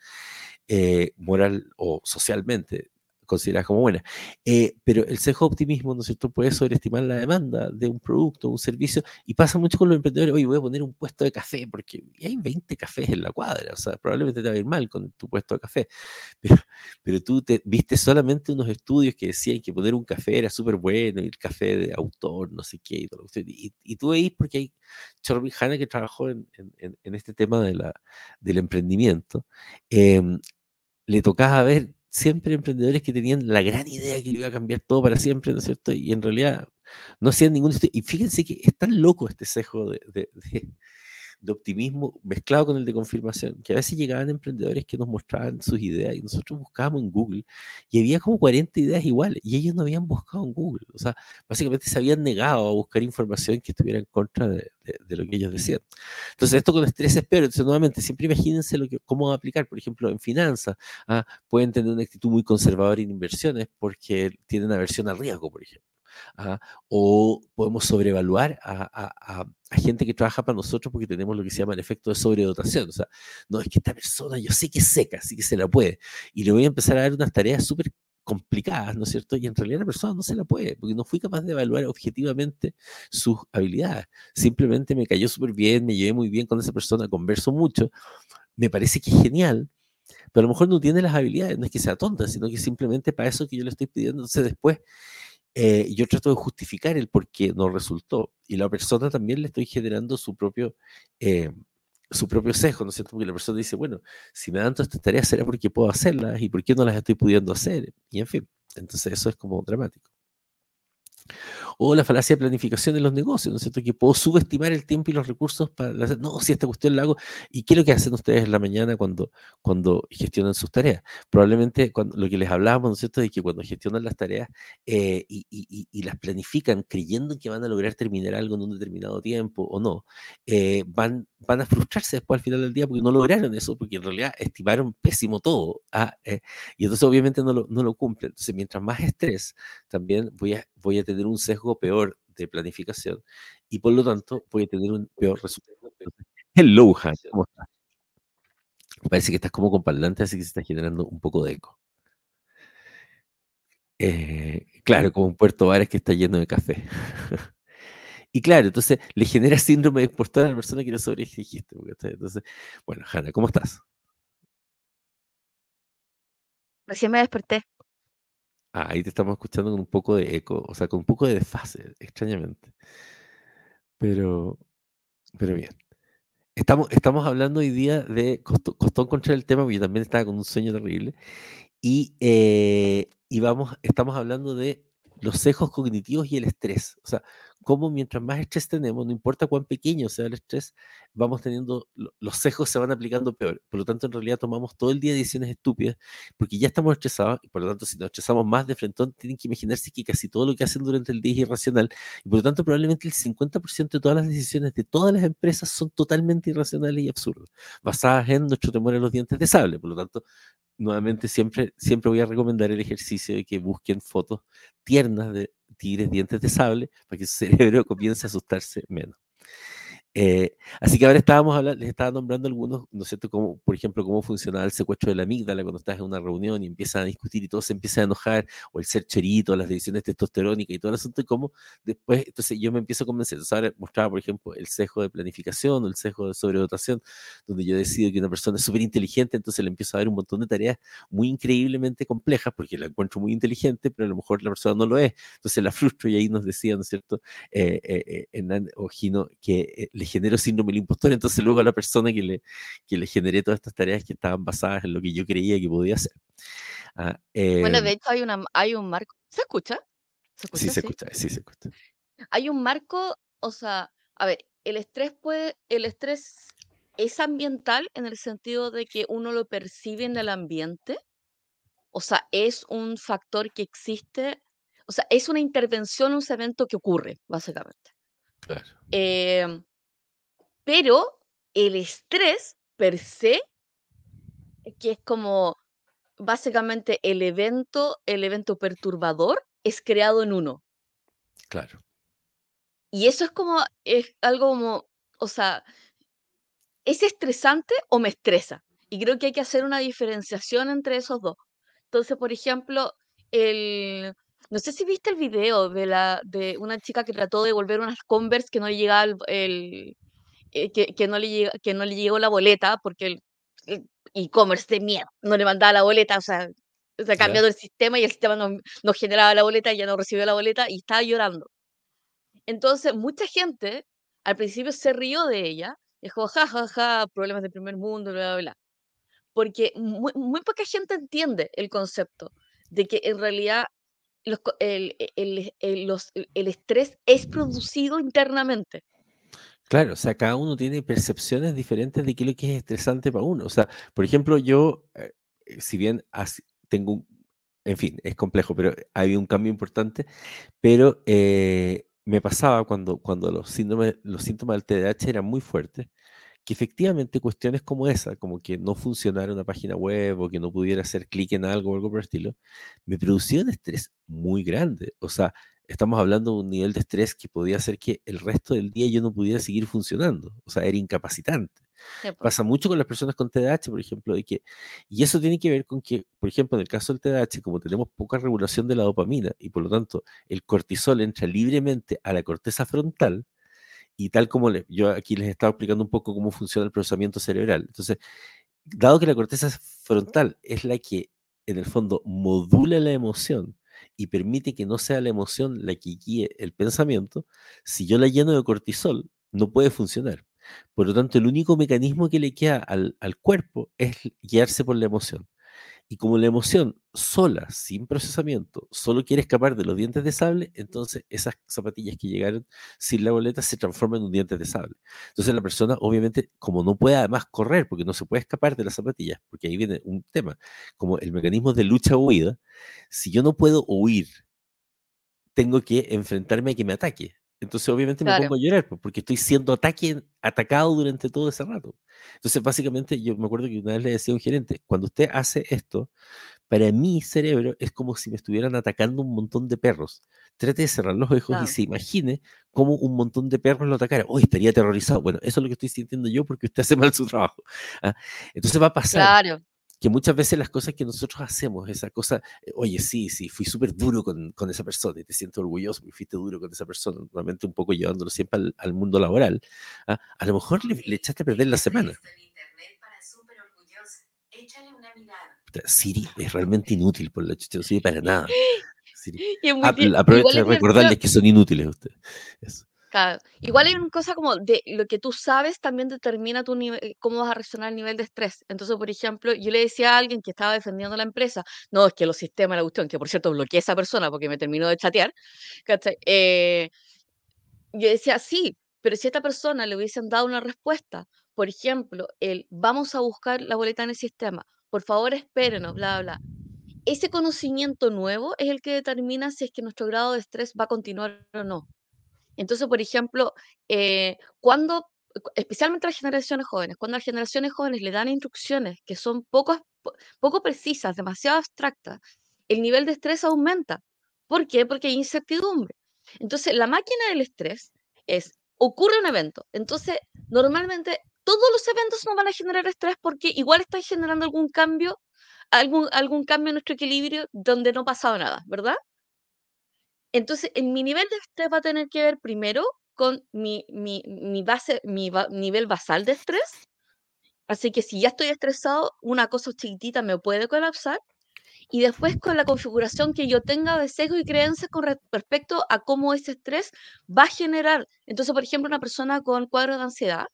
eh, moral o socialmente consideradas como buenas. Eh, pero el sesgo optimismo, ¿no es cierto?, puede sobreestimar la demanda de un producto, un servicio, y pasa mucho con los emprendedores, oye, voy a poner un puesto de café, porque hay 20 cafés en la cuadra, o sea, probablemente te va a ir mal con tu puesto de café, pero, pero tú te, viste solamente unos estudios que decían que poner un café era súper bueno, y el café de autor, no sé qué, y, todo, y, y tú veis porque hay Chorby Hanna que trabajó en, en, en, este tema de la, del emprendimiento, eh, le tocaba ver siempre emprendedores que tenían la gran idea que iba a cambiar todo para siempre, ¿no es cierto? Y en realidad no hacían ningún... Y fíjense que es tan loco este sesgo de, optimismo mezclado con el de confirmación, que a veces llegaban emprendedores que nos mostraban sus ideas y nosotros buscábamos en Google y había como 40 ideas iguales y ellos no habían buscado en Google. O sea, básicamente se habían negado a buscar información que estuviera en contra de, lo que ellos decían. Entonces, esto con estrés es peor. Entonces, nuevamente, siempre imagínense lo que, cómo va a aplicar. Por ejemplo, en finanzas, ah, pueden tener una actitud muy conservadora en inversiones porque tienen aversión al riesgo, por ejemplo. ¿Ah? o podemos sobrevaluar a, gente que trabaja para nosotros porque tenemos lo que se llama el efecto de sobredotación. O sea, no es que esta persona yo sé que es seca, así que se la puede. Y le voy a empezar a dar unas tareas súper complicadas, ¿no es cierto? Y en realidad la persona no se la puede, porque no fui capaz de evaluar objetivamente sus habilidades. Simplemente me cayó súper bien, me llevé muy bien con esa persona, converso mucho, me parece que es genial, pero a lo mejor no tiene las habilidades, no es que sea tonta, sino que simplemente para eso que yo le estoy pidiendo, entonces después eh, yo trato de justificar el por qué no resultó. Y la persona también le estoy generando su propio, eh, su propio sesgo, ¿no es cierto? Porque la persona dice, bueno, si me dan todas estas tareas será porque puedo hacerlas y por qué no las estoy pudiendo hacer. Y en fin, entonces eso es como dramático. O la falacia de planificación de los negocios, ¿no es cierto? Que puedo subestimar el tiempo y los recursos para hacer, no, si esta cuestión la hago. ¿Y qué es lo que hacen ustedes en la mañana cuando, cuando gestionan sus tareas? Probablemente cuando, lo que les hablábamos, ¿no es cierto? De que cuando gestionan las tareas eh, y, y, las planifican creyendo que van a lograr terminar algo en un determinado tiempo o no, eh, van, van a frustrarse después al final del día porque no lograron eso, porque en realidad estimaron pésimo todo. Ah, eh, y entonces obviamente no lo, no lo cumplen. Entonces, mientras más estrés, también voy a, voy a tener un sesgo peor de planificación y por lo tanto voy a tener un peor resultado. Hello, Han, ¿cómo estás? Parece que estás como con parlante, así que se está generando un poco de eco. Eh, claro, como un Puerto Vares que está lleno de café. y claro, entonces le genera síndrome de exportar a la persona que no sobre dijiste. Entonces, bueno, Hanna, ¿cómo estás? Recién me desperté. Ah, ahí te estamos escuchando con un poco de eco, o sea, con un poco de desfase, extrañamente. Pero, pero bien. Estamos, estamos hablando hoy día de costó, costó encontrar el tema, porque yo también estaba con un sueño terrible. Y, eh, y vamos, estamos hablando de los sesgos cognitivos y el estrés. O sea, cómo mientras más estrés tenemos, no importa cuán pequeño sea el estrés, vamos teniendo, los sesgos se van aplicando peor. Por lo tanto, en realidad tomamos todo el día decisiones estúpidas porque ya estamos estresados y por lo tanto, si nos estresamos más de frente, tienen que imaginarse que casi todo lo que hacen durante el día es irracional y por lo tanto, probablemente el 50% de todas las decisiones de todas las empresas son totalmente irracionales y absurdas, basadas en nuestro temor a los dientes de sable. Por lo tanto, nuevamente siempre, siempre voy a recomendar el ejercicio de que busquen fotos tiernas de tigres dientes de sable para que su cerebro comience a asustarse menos. Eh, así que ahora estábamos hablando, les estaba nombrando algunos, ¿no es cierto? Como, por ejemplo, cómo funcionaba el secuestro de la amígdala cuando estás en una reunión y empiezan a discutir y todo se empieza a enojar, o el ser chorito, las decisiones testosterónicas y todo el asunto, y cómo después, entonces yo me empiezo a convencer. Entonces ahora mostraba, por ejemplo, el sesgo de planificación o el sesgo de sobredotación, donde yo decido que una persona es súper inteligente, entonces le empiezo a dar un montón de tareas muy increíblemente complejas, porque la encuentro muy inteligente, pero a lo mejor la persona no lo es. Entonces la frustro y ahí nos decía, ¿no es cierto? Eh, eh, eh Ojino, que le genero síndrome del impostor, entonces luego a la persona que le, que le generé todas estas tareas que estaban basadas en lo que yo creía que podía hacer. Ah, bueno, de em hecho hay, una, hay un marco. ¿Se escucha? sí, se escucha, sí se escucha. Hay un marco, o sea, a ver, el estrés puede, el estrés es ambiental en el sentido de que uno lo percibe en el ambiente, o sea, es un factor que existe, o sea, es una intervención, un evento que ocurre, básicamente. Claro. Em, pero el estrés per se, que es como básicamente el evento, el evento perturbador, es creado en uno. Claro. Y eso es como, es algo como, o sea, ¿es estresante o me estresa? Y creo que hay que hacer una diferenciación entre esos dos. Entonces, por ejemplo, el, no sé si viste el video de, la, de una chica que trató de devolver unas Converse que no llegaba el, eh, que, no le que no le llegó la boleta porque el e-commerce de miedo no le mandaba la boleta, o sea, se ha cambiado el sistema y el sistema no, no generaba la boleta y ya no recibió la boleta y estaba llorando. Entonces, mucha gente al principio se rió de ella, dijo, ja, ja, ja, problemas del primer mundo, bla, bla, bla. Porque muy, muy poca gente entiende el concepto de que en realidad los, el, el, el, los, el, estrés es producido internamente. Claro, o sea, cada uno tiene percepciones diferentes de qué es lo que es estresante para uno. O sea, por ejemplo, yo, eh, eh, si bien tengo un, en fin, es complejo, pero hay un cambio importante, pero eh, me pasaba cuando, cuando los, síndromes, los síntomas del TDAH eran muy fuertes, que efectivamente cuestiones como esa, como que no funcionara una página web o que no pudiera hacer clic en algo o algo por el estilo, me producía un estrés muy grande. O sea, estamos hablando de un nivel de estrés que podía hacer que el resto del día yo no pudiera seguir funcionando. O sea, era incapacitante. Pasa mucho con las personas con TDAH, por ejemplo, y, que, y eso tiene que ver con que, por ejemplo, en el caso del TDAH, como tenemos poca regulación de la dopamina y por lo tanto el cortisol entra libremente a la corteza frontal, y tal como yo aquí les he estado explicando un poco cómo funciona el procesamiento cerebral. Entonces, dado que la corteza frontal es la que en el fondo modula la emoción y permite que no sea la emoción la que guíe el pensamiento, si yo la lleno de cortisol, no puede funcionar. Por lo tanto, el único mecanismo que le queda al, al cuerpo es guiarse por la emoción. Y como la emoción sola, sin procesamiento, solo quiere escapar de los dientes de sable, entonces esas zapatillas que llegaron sin la boleta se transforman en un diente de sable. Entonces la persona, obviamente, como no puede además correr, porque no se puede escapar de las zapatillas, porque ahí viene un tema, como el mecanismo de lucha o huida, si yo no puedo huir, tengo que enfrentarme a que me ataque. Entonces, obviamente, me pongo a llorar porque estoy siendo ataque, atacado durante todo ese rato. Entonces, básicamente, yo me acuerdo que una vez le decía a un gerente: cuando usted hace esto, para mi cerebro es como si me estuvieran atacando un montón de perros. Trate de cerrar los ojos y se imagine cómo un montón de perros lo atacara. Hoy estaría aterrorizado. Bueno, eso es lo que estoy sintiendo yo porque usted hace mal su trabajo. ¿ah? Entonces va a pasar. Claro que muchas veces las cosas que nosotros hacemos, esa cosa, eh, oye, sí, sí, fui súper duro con, con, esa persona y te siento orgulloso porque fuiste duro con esa persona, normalmente un poco llevándolo siempre al, al mundo laboral, ¿ah? a lo mejor le, echaste a perder la semana. Siri es realmente inútil por la chucha, no sirve para nada. Siri. aprovecha de recordarles que son inútiles ustedes. Eso. Igual hay una cosa como de lo que tú sabes también determina tu nivel, eh, cómo vas a reaccionar al nivel de estrés. Entonces, por ejemplo, yo le decía a alguien que estaba defendiendo la empresa, no, es que los sistemas la cuestión, que por cierto bloqueé a esa persona porque me terminó de chatear, eh, yo decía, sí, pero si a esta persona le hubiesen dado una respuesta, por ejemplo, el vamos a buscar la boleta en el sistema, por favor espérenos, bla, bla. Ese conocimiento nuevo es el que determina si es que nuestro grado de estrés va a continuar o no. Entonces, por ejemplo, eh, cuando, especialmente las generaciones jóvenes, cuando las generaciones jóvenes le dan instrucciones que son poco, poco precisas, demasiado abstractas, el nivel de estrés aumenta. ¿Por qué? Porque hay incertidumbre. Entonces, la máquina del estrés es, ocurre un evento. Entonces, normalmente todos los eventos no van a generar estrés porque igual están generando algún cambio, algún, algún cambio en nuestro equilibrio donde no ha pasado nada, ¿verdad? Entonces, en mi nivel de estrés va a tener que ver primero con mi, mi, base, mi nivel basal de estrés. Así que si ya estoy estresado, una cosa chiquitita me puede colapsar. Y después con la configuración que yo tenga de sesgo y creencias con respecto a cómo ese estrés va a generar. Entonces, por ejemplo, una persona con cuadro de ansiedad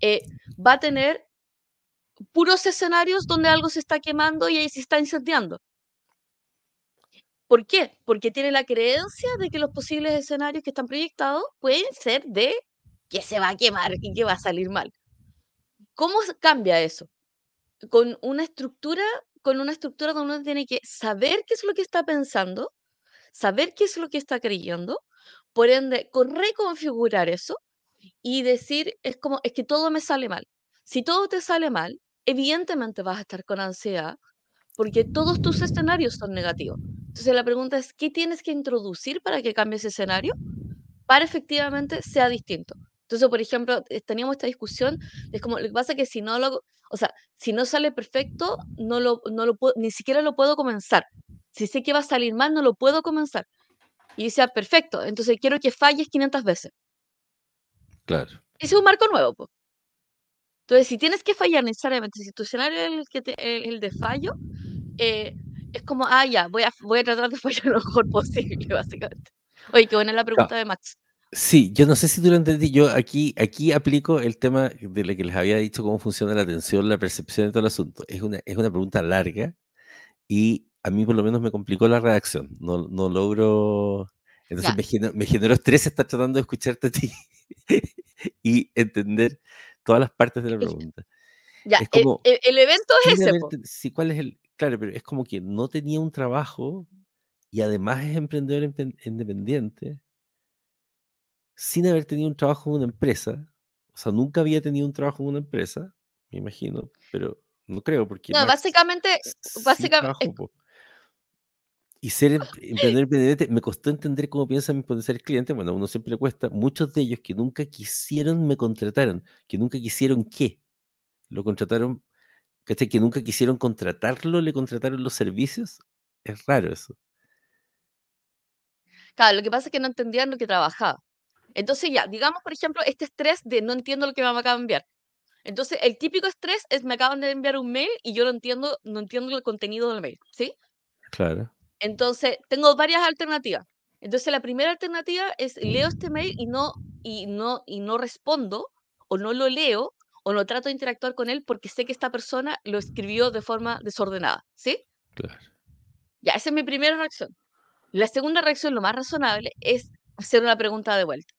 eh, va a tener puros escenarios donde algo se está quemando y ahí se está incendiando. ¿Por qué? Porque tiene la creencia de que los posibles escenarios que están proyectados pueden ser de que se va a quemar y que va a salir mal. ¿Cómo cambia eso? Con una estructura, con una estructura donde uno tiene que saber qué es lo que está pensando, saber qué es lo que está creyendo, por ende, reconfigurar eso y decir, es como, es que todo me sale mal. Si todo te sale mal, evidentemente vas a estar con ansiedad, porque todos tus escenarios son negativos. Entonces la pregunta es, ¿qué tienes que introducir para que cambie ese escenario? Para efectivamente sea distinto. Entonces, por ejemplo, eh, teníamos esta discusión, es como, lo que pasa es que si no lo, o sea, si no sale perfecto, no lo, no lo puedo, ni siquiera lo puedo comenzar. Si sé que va a salir mal, no lo puedo comenzar. Y dice, perfecto, entonces quiero que falles 500 veces. Claro. Ese es un marco nuevo, pues. Entonces, si tienes que fallar necesariamente, si tu escenario es el, que el de fallo, eh, es como, ah, ya, voy a, voy a tratar de fallar lo mejor posible, básicamente. Oye, qué buena la pregunta de Max. Sí, yo no sé si tú lo entendí. Yo aquí, aquí aplico el tema de lo que les había dicho, cómo funciona la atención, la percepción de todo el asunto. Es una, es una pregunta larga y a mí por lo menos me complicó la redacción. No, no logro... Entonces me, genero, me generó estrés estar tratando de escucharte a ti y entender todas las partes de la pregunta. Ya, es como, el, el, evento es ese. sí, ¿cuál es el? Claro, pero es como que no tenía un trabajo y además es emprendedor independiente sin haber tenido un trabajo en una empresa. O sea, nunca había tenido un trabajo en una empresa, me imagino, pero no creo porque... No, básicamente, básicamente y ser em, emprendedor independiente, me costó entender cómo piensan mis potenciales clientes. Bueno, a uno siempre le cuesta. Muchos de ellos que nunca quisieron me contrataron, que nunca quisieron qué. Lo contrataron, ¿cachai? Que nunca quisieron contratarlo, le contrataron los servicios. Es raro eso. Claro, lo que pasa es que no entendían lo que trabajaba. Entonces ya, digamos, por ejemplo, este estrés de no entiendo lo que me acaban de enviar. Entonces, el típico estrés es me acaban de enviar un mail y yo no entiendo, no entiendo el contenido del mail, ¿sí? Claro. Entonces, tengo varias alternativas. Entonces, la primera alternativa es leo este mail y no, y no, y no respondo, o no lo leo, o no trato de interactuar con él porque sé que esta persona lo escribió de forma desordenada, ¿sí? Claro. Ya, esa es mi primera reacción. La segunda reacción, lo más razonable, es hacer una pregunta de vuelta.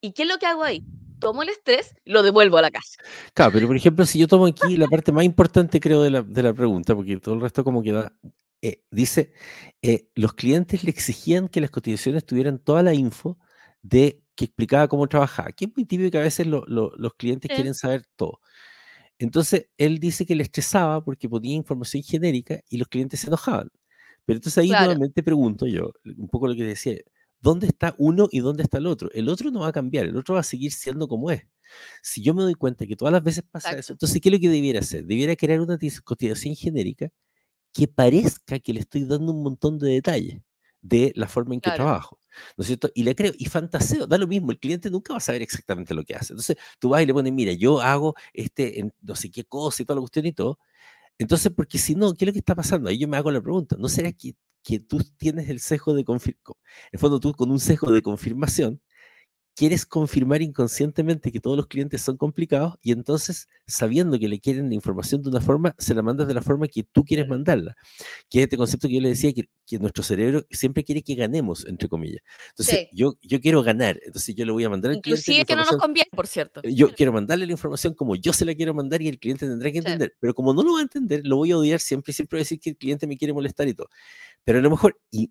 ¿Y qué es lo que hago ahí? tomo el estrés, lo devuelvo a la casa. Claro, pero por ejemplo, si yo tomo aquí la parte más importante, creo, de la, de la pregunta, porque todo el resto como queda, eh, dice, eh, los clientes le exigían que las cotizaciones tuvieran toda la info de que explicaba cómo trabajaba, que es muy típico que a veces los clientes quieren saber todo. Entonces, él dice que le estresaba porque ponía información genérica y los clientes se enojaban. Pero entonces ahí nuevamente pregunto yo, un poco lo que decía, ¿dónde está uno y dónde está el otro? El otro no va a cambiar, el otro va a seguir siendo como es. Si yo me doy cuenta que todas las veces pasa eso, entonces, ¿qué es lo que debiera hacer? Debiera crear una cotización genérica que parezca que le estoy dando un montón de detalles de la forma en que trabajo. ¿No es cierto? Y le creo, y fantaseo, da lo mismo, el cliente nunca va a saber exactamente lo que hace. Entonces, tú vas y le pones, mira, yo hago este, no sé qué cosa y toda la cuestión y todo. Entonces, porque si no, ¿qué es lo que está pasando? Ahí yo me hago la pregunta, ¿no será que, que tú tienes el sesgo de confirmación? En el fondo, tú con un sesgo de confirmación, quieres confirmar inconscientemente que todos los clientes son complicados y entonces, sabiendo que le quieren la información de una forma, se la mandas de la forma que tú quieres mandarla. Que es este concepto que yo le decía, que, que nuestro cerebro siempre quiere que ganemos, entre comillas. Entonces, yo, yo quiero ganar, entonces yo le voy a mandar al cliente. Inclusive que no nos conviene, por cierto. Eh, yo quiero mandarle la información como yo se la quiero mandar y el cliente tendrá que entender. Pero como no lo va a entender, lo voy a odiar siempre y siempre voy a decir que el cliente me quiere molestar y todo. Pero a lo mejor, y,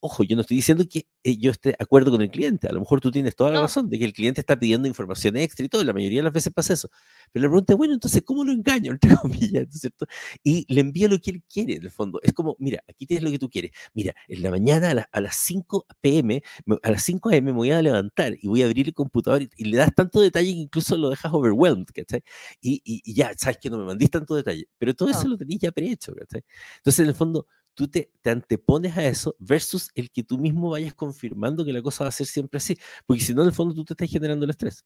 ojo, yo no estoy diciendo que eh, yo esté de acuerdo con el cliente, a lo mejor tú tienes toda la razón de que el cliente está pidiendo información extra y todo, la mayoría de las veces pasa eso. Pero la pregunta es, bueno, entonces, ¿cómo lo engaño? Entre comillas, ¿cierto? Y le envío lo que él quiere, en el fondo. Es como, mira, aquí tienes lo que tú quieres. Mira, en la mañana a, las 5 pm, a las 5 am me voy a levantar y voy a abrir el computador y, le das tanto detalle que incluso lo dejas overwhelmed, ¿cachai? Y, y, ya, sabes que no me mandís tanto detalle, pero todo eso lo tenías ya prehecho, ¿cachai? Entonces, en el fondo, tú te, antepones a eso versus el que tú mismo vayas confirmando que la cosa va a ser siempre así, porque si no, en el fondo tú te estás generando el estrés.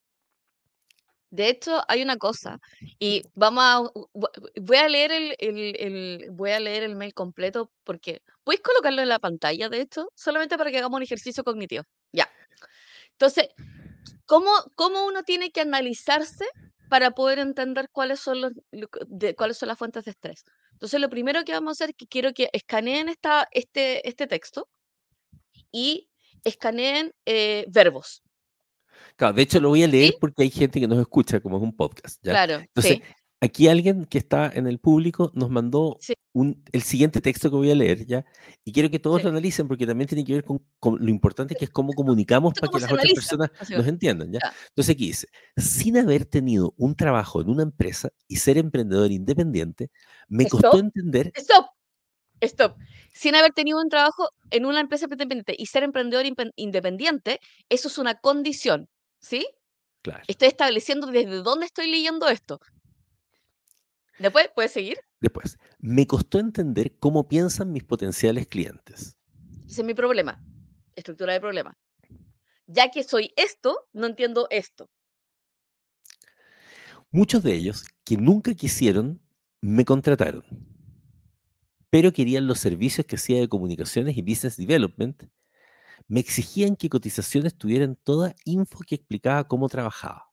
De hecho, hay una cosa, y vamos a, voy a leer el, el, voy a leer el mail completo porque, ¿puedes colocarlo en la pantalla de esto? Solamente para que hagamos un ejercicio cognitivo. Ya. Entonces, ¿cómo, cómo uno tiene que analizarse para poder entender cuáles son, los, de, cuáles son las fuentes de estrés? Entonces, lo primero que vamos a hacer es que quiero que escaneen esta, este, este texto y escaneen eh, verbos. Claro, de hecho lo voy a leer porque hay gente que nos escucha, como es un podcast. Claro. Entonces, aquí alguien que está en el público nos mandó un, el siguiente texto que voy a leer, ¿ya? Y quiero que todos lo analicen porque también tiene que ver con, lo importante que es cómo comunicamos para que las otras personas nos entiendan, ¿ya? Entonces aquí dice, sin haber tenido un trabajo en una empresa y ser emprendedor independiente, me costó entender... Stop, stop. Sin haber tenido un trabajo en una empresa independiente y ser emprendedor independiente, eso es una condición, ¿sí? Claro. Estoy estableciendo desde dónde estoy leyendo esto. Después, ¿puedes seguir? Después, me costó entender cómo piensan mis potenciales clientes. Ese es mi problema, estructura de problema. Ya que soy esto, no entiendo esto. Muchos de ellos que nunca quisieron me contrataron, pero querían los servicios que hacía de comunicaciones y business development, me exigían que cotizaciones tuvieran toda info que explicaba cómo trabajaba.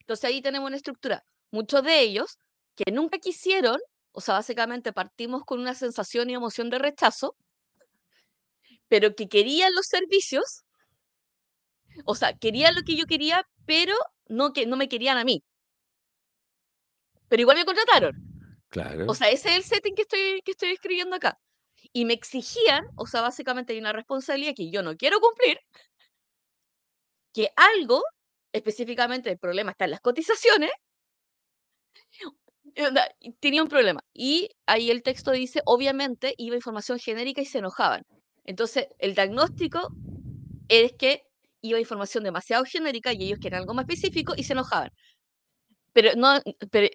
Entonces ahí tenemos una estructura muchos de ellos que nunca quisieron, o sea, básicamente partimos con una sensación y emoción de rechazo, pero que querían los servicios, O sea, querían lo que yo quería, pero no, que, no me querían a mí. Pero igual me contrataron. Claro. O sea, ese es el setting que estoy, que estoy escribiendo acá. Y me exigían, o sea, básicamente hay una responsabilidad que yo no quiero cumplir, que algo, específicamente el problema está en las cotizaciones, tenía un problema. Y ahí el texto dice, obviamente iba información genérica y se enojaban. Entonces, el diagnóstico es que iba información demasiado genérica y ellos querían algo más específico y se enojaban. Pero no, pero,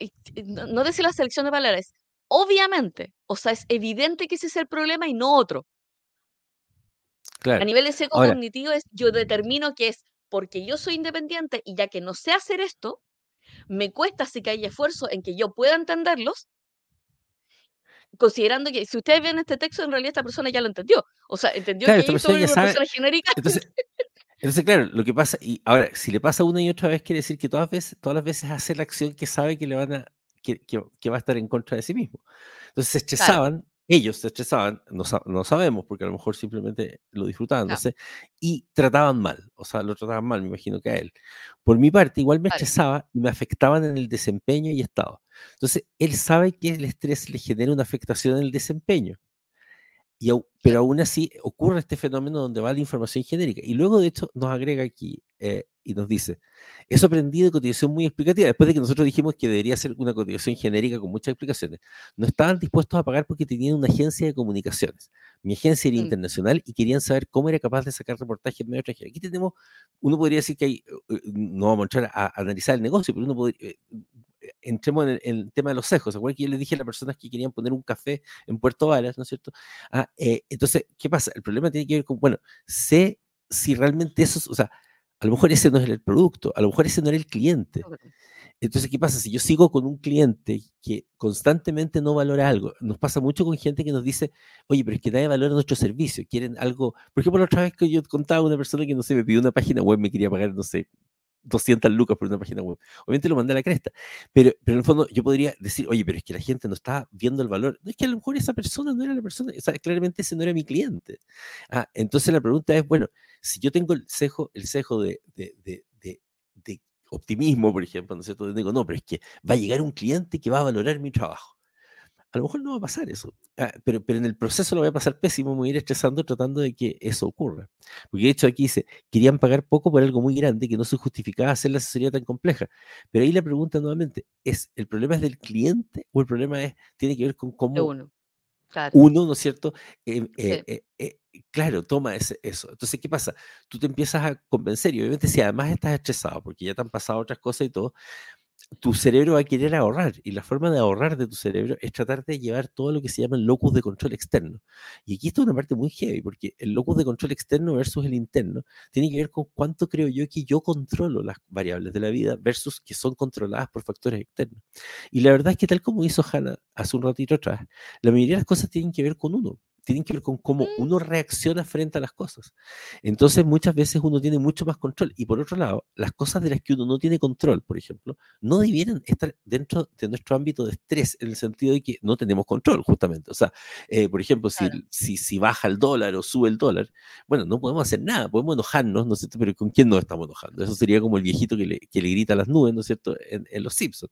no, no la selección de palabras, obviamente, o sea, es evidente que ese es el problema y no otro. Claro. A nivel de seco cognitivo es yo determino que es porque yo soy independiente y ya que no sé hacer esto, me cuesta así que hay esfuerzo en que yo pueda entenderlos, considerando que si ustedes ven este texto, en realidad esta persona ya lo entendió. O sea, entendió que esta persona ya sabe, persona genérica. Entonces, entonces, claro, lo que pasa, y ahora, si le pasa una y otra vez, quiere decir que todas, veces, todas las veces hace la acción que sabe que le van a, que, que, va a estar en contra de sí mismo. Entonces se estresaban, ellos se estresaban, no, no, sabemos, porque a lo mejor simplemente lo disfrutaban, no. sé, y trataban mal, o sea, lo trataban mal, me imagino que a él. Por mi parte, igual me estresaba y me afectaban en el desempeño y estado. Entonces, él sabe que el estrés le genera una afectación en el desempeño pero aún así ocurre este fenómeno donde va la información genérica. Y luego, de hecho, nos agrega aquí eh, y nos dice, eso aprendí de cotización muy explicativa, después de que nosotros dijimos que debería ser una cotización genérica con muchas explicaciones. No estaban dispuestos a pagar porque tenían una agencia de comunicaciones. Mi agencia era mm. internacional y querían saber cómo era capaz de sacar reportajes en medio extranjero. Aquí tenemos, uno podría decir que hay, eh, no vamos a entrar a, analizar el negocio, pero uno podría, eh, entremos en el, tema de los cejos. ¿Se que yo le dije a las personas que querían poner un café en Puerto Varas, ¿no es cierto? Ah, eh, entonces, ¿qué pasa? El problema tiene que ver con, bueno, sé si realmente eso, o sea, a lo mejor ese no es el producto, a lo mejor ese no era el cliente. Entonces, ¿qué pasa? Si yo sigo con un cliente que constantemente no valora algo, nos pasa mucho con gente que nos dice, oye, pero es que nadie valora nuestro servicio, quieren algo, por ejemplo, la otra vez que yo contaba a una persona que, no sé, me pidió una página web, me quería pagar, no sé, 200 lucas por una página web. Obviamente lo mandé a la cresta, pero, pero en el fondo yo podría decir, oye, pero es que la gente no está viendo el valor. No es que a lo mejor esa persona no era la persona, o sea, claramente ese no era mi cliente. Ah, entonces la pregunta es, bueno, si yo tengo el cejo, el cejo de, de, de, de optimismo, por ejemplo, ¿no es cierto? Digo, no, pero es que va a llegar un cliente que va a valorar mi trabajo a lo mejor no va a pasar eso, ah, pero, pero en el proceso lo voy a pasar pésimo, me voy a ir estresando tratando de que eso ocurra. Porque de hecho aquí dice, querían pagar poco por algo muy grande que no se justificaba hacer la asesoría tan compleja. Pero ahí la pregunta nuevamente, ¿es el problema es del cliente o el problema es, tiene que ver con cómo uno, uno ¿no es cierto? Eh, eh, eh, claro, toma ese, eso. Entonces, ¿qué pasa? Tú te empiezas a convencer y obviamente si además estás estresado porque ya te han pasado otras cosas y todo, tu cerebro va a querer ahorrar y la forma de ahorrar de tu cerebro es tratar de llevar todo lo que se llama el locus de control externo. Y aquí está una parte muy heavy porque el locus de control externo versus el interno tiene que ver con cuánto creo yo que yo controlo las variables de la vida versus que son controladas por factores externos. Y la verdad es que tal como hizo Hannah hace un ratito atrás, la mayoría de las cosas tienen que ver con uno tienen que ver con cómo mm. uno reacciona frente a las cosas. Entonces, muchas veces uno tiene mucho más control. Y por otro lado, las cosas de las que uno no tiene control, por ejemplo, no debieran estar dentro de nuestro ámbito de estrés, en el sentido de que no tenemos control, justamente. O sea, eh, por ejemplo, si, si, si, baja el dólar o sube el dólar, bueno, no podemos hacer nada, podemos enojarnos, ¿no es cierto? Pero ¿con quién nos estamos enojando? Eso sería como el viejito que le, que le grita a las nubes, ¿no es cierto? En, Los Simpsons.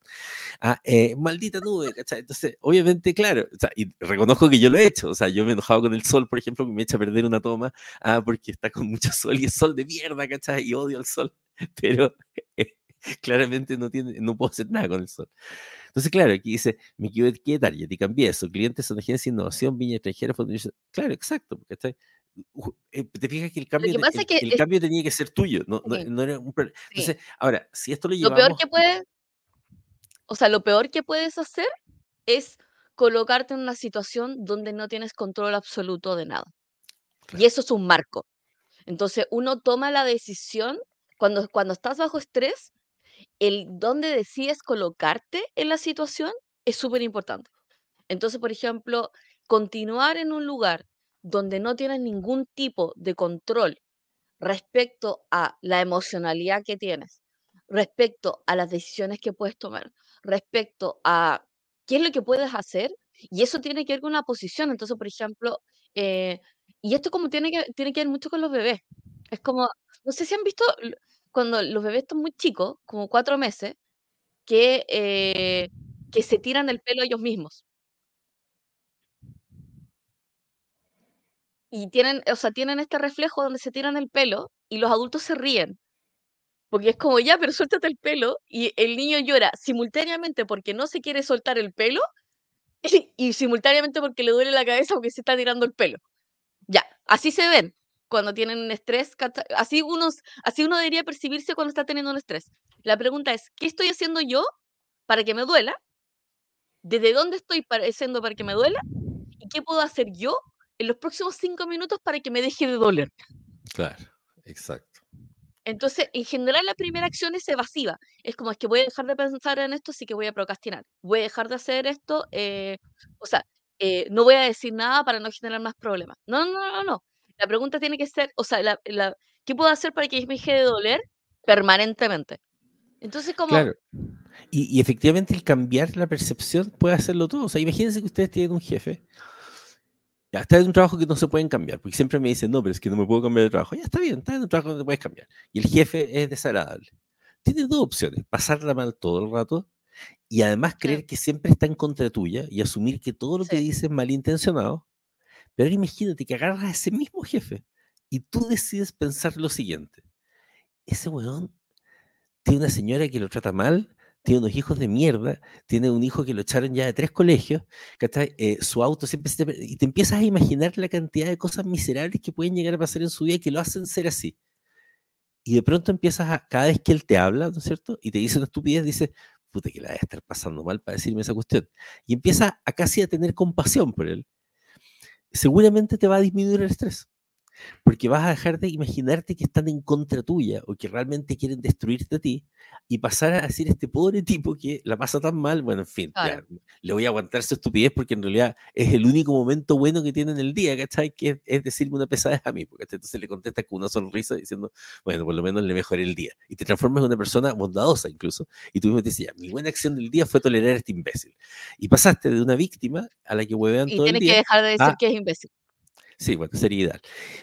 Ah, eh, maldita nube, ¿cachai? Entonces, obviamente, claro, o sea, y reconozco que yo lo he hecho, o sea, yo me con el sol, por ejemplo, que me echa a perder una toma, ah, porque está con mucho sol y es sol de mierda, ¿cachai? Y odio el sol, pero claramente no, tiene, no puedo hacer nada con el sol. Entonces, claro, aquí dice, me equivoqué target y cambié eso. Clientes son agencia de innovación, viña extranjera, Claro, exacto, ¿cachai? Eh, te fijas que el cambio, el, cambio tenía que ser tuyo, no, no, era un Entonces, ahora, si esto lo llevamos... Lo peor que puedes, o sea, lo peor que puedes hacer es colocarte en una situación donde no tienes control absoluto de nada. Y eso es un marco. Entonces, uno toma la decisión, cuando, cuando estás bajo estrés, el dónde decides colocarte en la situación es súper importante. Entonces, por ejemplo, continuar en un lugar donde no tienes ningún tipo de control respecto a la emocionalidad que tienes, respecto a las decisiones que puedes tomar, respecto a qué es lo que puedes hacer, y eso tiene que ver con una posición. Entonces, por ejemplo, eh, y esto como tiene que, tiene que ver mucho con los bebés. Es como, no sé si han visto cuando los bebés están muy chicos, como cuatro meses, que, eh, que se tiran el pelo ellos mismos. Y tienen, o sea, tienen este reflejo donde se tiran el pelo y los adultos se ríen. Porque es como, ya, pero suéltate el pelo y el niño llora simultáneamente porque no se quiere soltar el pelo y, simultáneamente porque le duele la cabeza porque se está tirando el pelo. Ya, así se ven cuando tienen un estrés. Así, unos, así uno debería percibirse cuando está teniendo un estrés. La pregunta es, ¿qué estoy haciendo yo para que me duela? ¿Desde dónde estoy haciendo para que me duela? ¿Y qué puedo hacer yo en los próximos cinco minutos para que me deje de doler. Claro, exacto. Entonces, en general, la primera acción es evasiva. Es como, es que voy a dejar de pensar en esto, así que voy a procrastinar. Voy a dejar de hacer esto, eh, o sea, eh, no voy a decir nada para no generar más problemas. No, no, no, no. La pregunta tiene que ser, o sea, la, ¿qué puedo hacer para que me deje de doler permanentemente? Entonces, como... Claro. Y, y, efectivamente el cambiar la percepción puede hacerlo todo. O sea, imagínense que ustedes tienen un jefe ya, está en un trabajo que no se pueden cambiar, porque siempre me dicen, no, pero es que no me puedo cambiar de trabajo. Ya está bien, está en un trabajo que no te puedes cambiar. Y el jefe es desagradable. Tienes dos opciones, pasarla mal todo el rato y además creer que siempre está en contra tuya y asumir que todo lo que dice es malintencionado. Pero ahora imagínate que agarras a ese mismo jefe y tú decides pensar lo siguiente. Ese weón tiene una señora que lo trata mal, tiene unos hijos de mierda, tiene un hijo que lo echaron ya de tres colegios, eh, su auto siempre se te, y te empiezas a imaginar la cantidad de cosas miserables que pueden llegar a pasar en su vida y que lo hacen ser así. Y de pronto empiezas a, cada vez que él te habla, ¿no es cierto? Y te dice una estupidez, dice, puta que la debe estar pasando mal para decirme esa cuestión. Y empieza a casi a tener compasión por él. Seguramente te va a disminuir el estrés porque vas a dejar de imaginarte que están en contra tuya o que realmente quieren destruirte a ti y pasar a decir este pobre tipo que la pasa tan mal, bueno, en fin, le voy a aguantar su estupidez porque en realidad es el único momento bueno que tiene en el día, ¿cachai? Que es, decirme una pesadez a mí, porque entonces le contestas con una sonrisa diciendo, bueno, por lo menos le mejoré el día y te transformas en una persona bondadosa incluso y tú mismo te dices, mi buena acción del día fue tolerar a este imbécil y pasaste de una víctima a la que huevean todo el día. Y tienes que dejar de decir que es imbécil. Sí, bueno, sería ideal.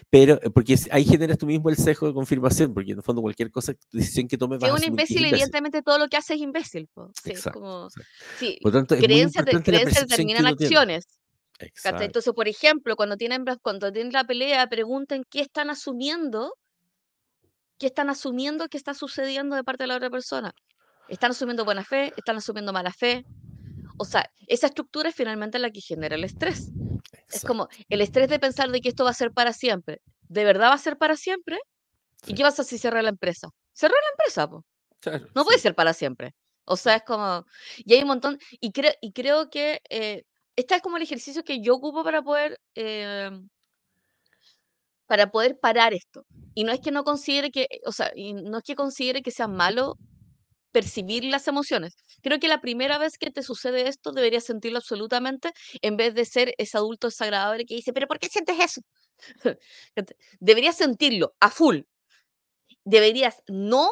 Pero eh, porque ahí generas tú mismo el sesgo de confirmación, porque en el fondo cualquier cosa, decisión que tomes va a un imbécil, evidentemente todo lo que hace es imbécil. Sí, exacto, sí. Por tanto, creencias, determinan acciones. Exacto. Entonces, por ejemplo, cuando tienen, cuando tienen la pelea, pregunten qué están asumiendo, qué están asumiendo que está sucediendo de parte de la otra persona. ¿Están asumiendo buena fe? ¿Están asumiendo mala fe? O sea, esa estructura es finalmente la que genera el estrés. Es como el estrés de pensar de que esto va a ser para siempre. ¿De verdad va a ser para siempre? ¿Y qué pasa si cierra la empresa? Cerró la empresa, po. no puede ser para siempre. O sea, es como. Y hay un montón. Y, creo y creo que eh, este es como el ejercicio que yo ocupo para poder. Em, para poder parar esto. Y no es que no considere que, o sea, y no es que considere que sea malo percibir las emociones. Creo que la primera vez que te sucede esto deberías sentirlo absolutamente en vez de ser ese adulto desagradable que dice, pero ¿por qué sientes eso? deberías sentirlo a full. Deberías no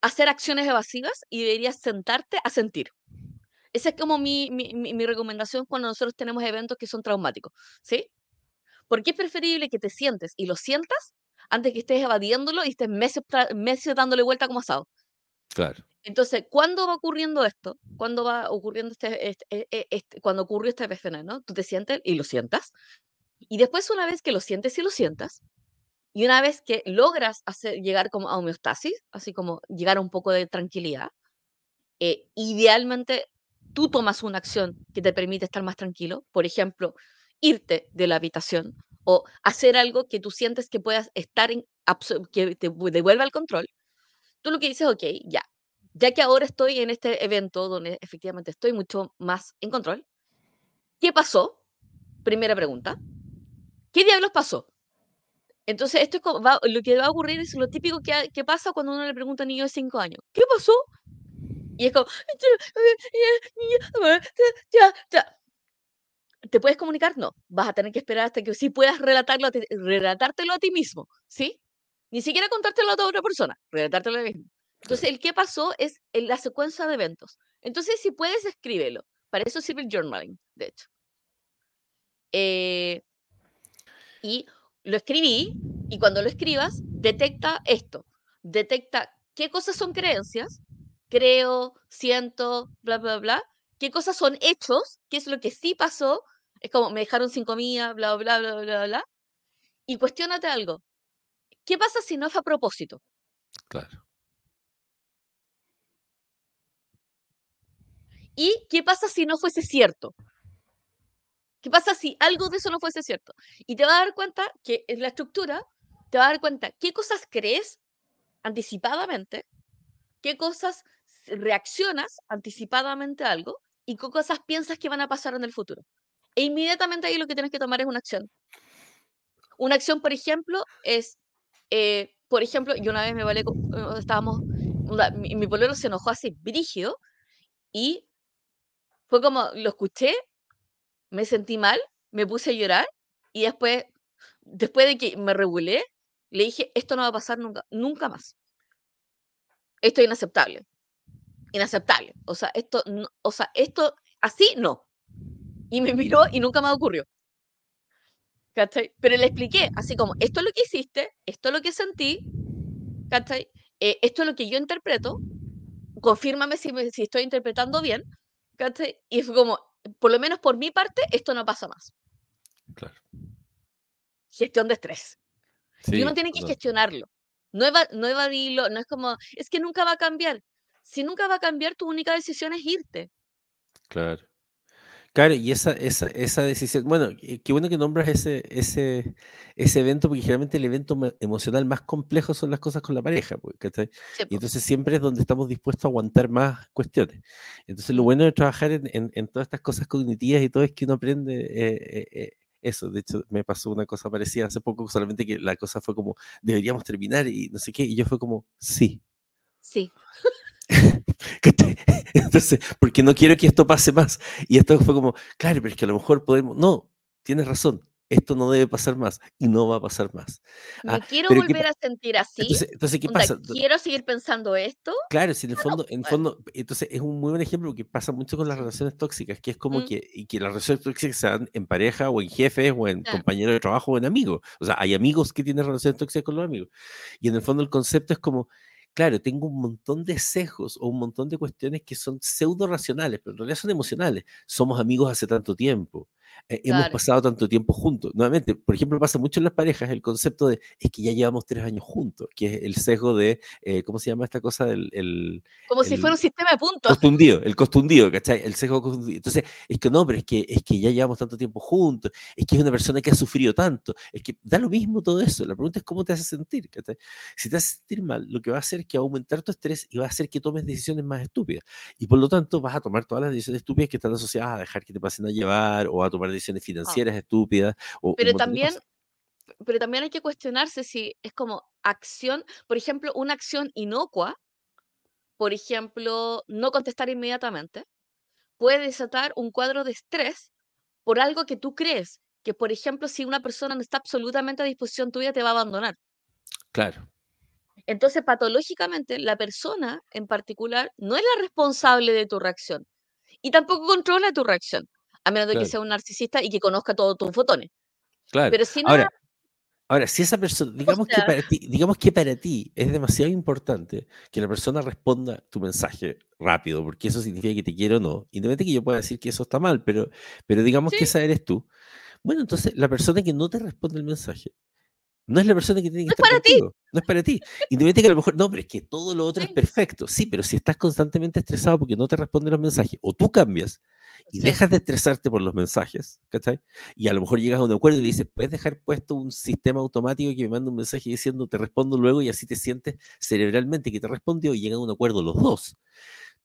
hacer acciones evasivas y deberías sentarte a sentir. Esa es como mi, mi, recomendación cuando nosotros tenemos eventos que son traumáticos, ¿sí? Porque es preferible que te sientes y lo sientas antes que estés evadiéndolo y estés meses, meses dándole vuelta como asado. Claro. Entonces, ¿cuándo va ocurriendo esto? ¿Cuándo va ocurriendo este, este, e, e, este cuando ocurrió este PFN, ¿no? Tú te sientes y lo sientas. Y después, una vez que lo sientes y lo sientas, y una vez que logras hacer, llegar como a homeostasis, así como llegar a un poco de tranquilidad, eh, idealmente tú tomas una acción que te permite estar más tranquilo, por ejemplo, irte de la habitación o hacer algo que tú sientes que puedas estar en, que te devuelva el control. Tú lo que dices, ok, ya, ya que ahora estoy en este evento donde efectivamente estoy mucho más en control, ¿qué pasó? Primera pregunta. ¿Qué diablos pasó? Entonces, esto lo que va a ocurrir es lo típico que, pasa cuando uno le pregunta a un niño de 5 años. ¿Qué pasó? Y es como... ¿Te puedes comunicar? No. Vas a tener que esperar hasta que sí puedas relatarlo relatártelo a ti mismo. ¿Sí? Ni siquiera contártelo a otra persona. Relatártelo a mismo. Entonces, el qué pasó es en la secuencia de eventos. Entonces, si puedes, escríbelo. Para eso sirve el journaling, de hecho. Eh, y lo escribí y cuando lo escribas, detecta esto, detecta qué cosas son creencias, creo, siento, bla, bla, bla, qué cosas son hechos, qué es lo que sí pasó, es como me dejaron sin comida, bla, bla, bla, bla, bla, y cuestionate algo. ¿Qué pasa si no fue a propósito? Claro. ¿Y qué pasa si no fuese cierto? ¿Qué pasa si algo de eso no fuese cierto? Y te vas a dar cuenta que en la estructura, te vas a dar cuenta qué cosas crees anticipadamente, qué cosas reaccionas anticipadamente a algo y qué cosas piensas que van a pasar en el futuro. E inmediatamente ahí lo que tienes que tomar es una acción. Una acción, por ejemplo, es, eh, por ejemplo, yo una vez me vale, estábamos, mi, mi polero se enojó así, brígido, y fue como, lo escuché, me sentí mal, me puse a llorar, y después, después de que me regulé, le dije, esto no va a pasar nunca, nunca más. Esto es inaceptable. Inaceptable. O sea, esto, o sea, esto así no. Y me miró y nunca me ocurrió. ¿Cachai? Pero le expliqué, así como, esto es lo que hiciste, esto es lo que sentí, ¿cachai? Eh, esto es lo que yo interpreto, confírmame si, si estoy interpretando bien, ¿cachai? Y fue como, por lo menos por mi parte, esto no pasa más. Claro. Gestión de estrés. y uno tiene que gestionarlo. No, no evadirlo, no es como, es que nunca va a cambiar. Si nunca va a cambiar, tu única decisión es irte. Claro. Claro, y esa, esa, esa decisión, bueno, qué bueno que nombras ese, ese, ese evento, porque generalmente el evento emocional más complejo son las cosas con la pareja, pues, y entonces siempre es donde estamos dispuestos a aguantar más cuestiones. Entonces lo bueno de trabajar en, en, todas estas cosas cognitivas y todo es que uno aprende eh, eh, eh, eso. De hecho, me pasó una cosa parecida hace poco, solamente que la cosa fue como, deberíamos terminar y no sé qué, y yo fue como, sí. Sí. Entonces, porque no quiero que esto pase más. Y esto fue como, claro, pero es que a lo mejor podemos, no, tienes razón, esto no debe pasar más y no va a pasar más. Me ah, quiero volver a sentir así. Entonces, ¿qué pasa? Quiero seguir pensando esto. Claro, si en el fondo, en fondo, entonces es un muy buen ejemplo que pasa mucho con las relaciones tóxicas, que es como mm. que, y que las relaciones tóxicas se dan en pareja o en jefes o en compañeros de trabajo o en amigos. O sea, hay amigos que tienen relaciones tóxicas con los amigos. Y en el fondo el concepto es como, claro, tengo un montón de sesgos o un montón de cuestiones que son pseudo racionales, pero en realidad son emocionales. Somos amigos hace tanto tiempo. Eh, hemos pasado tanto tiempo juntos. Nuevamente, por ejemplo, pasa mucho en las parejas el concepto de es que ya llevamos tres años juntos, que es el sesgo de, eh, ¿cómo se llama esta cosa? del el, Como si fuera un sistema de puntos. Costundido, el costundido, ¿cachai? El sesgo costundido. Entonces, es que no, pero es que, es que ya llevamos tanto tiempo juntos, es que es una persona que ha sufrido tanto, es que da lo mismo todo eso. La pregunta es cómo te hace sentir, ¿cachai? Si te hace sentir mal, lo que va a hacer es que va a aumentar tu estrés y va a hacer que tomes decisiones más estúpidas. Y por lo tanto, vas a tomar todas las decisiones estúpidas que están asociadas a dejar que te pasen a llevar o a tomar decisiones ah. financieras estúpidas. O pero también, pero también hay que cuestionarse si es como acción, por ejemplo, una acción inocua, por ejemplo, no contestar inmediatamente, puede desatar un cuadro de estrés por algo que tú crees, que por ejemplo, si una persona no está absolutamente a disposición tuya, te va a abandonar. Claro. Entonces, patológicamente, la persona en particular no es la responsable de tu reacción y tampoco controla tu reacción a menos de que sea un narcisista y que conozca todos tus fotones. Claro. Pero si no, ahora, ahora, si esa persona, digamos, que para ti, digamos que para ti es demasiado importante que la persona responda tu mensaje rápido, porque eso significa que te quiero o no, independientemente que yo pueda decir que eso está mal, pero, pero digamos que esa eres tú. Bueno, entonces la persona que no te responde el mensaje no es la persona que tiene que no estar es para Ti. No es para ti. Independientemente que a lo mejor, no, pero es que todo lo otro es perfecto. Sí, pero si estás constantemente estresado porque no te responden los mensajes, o tú cambias y dejas de estresarte por los mensajes, ¿cachai? Y a lo mejor llegas a un acuerdo y le dices, puedes dejar puesto un sistema automático que me manda un mensaje diciendo te respondo luego y así te sientes cerebralmente que te respondió y llegan a un acuerdo los dos.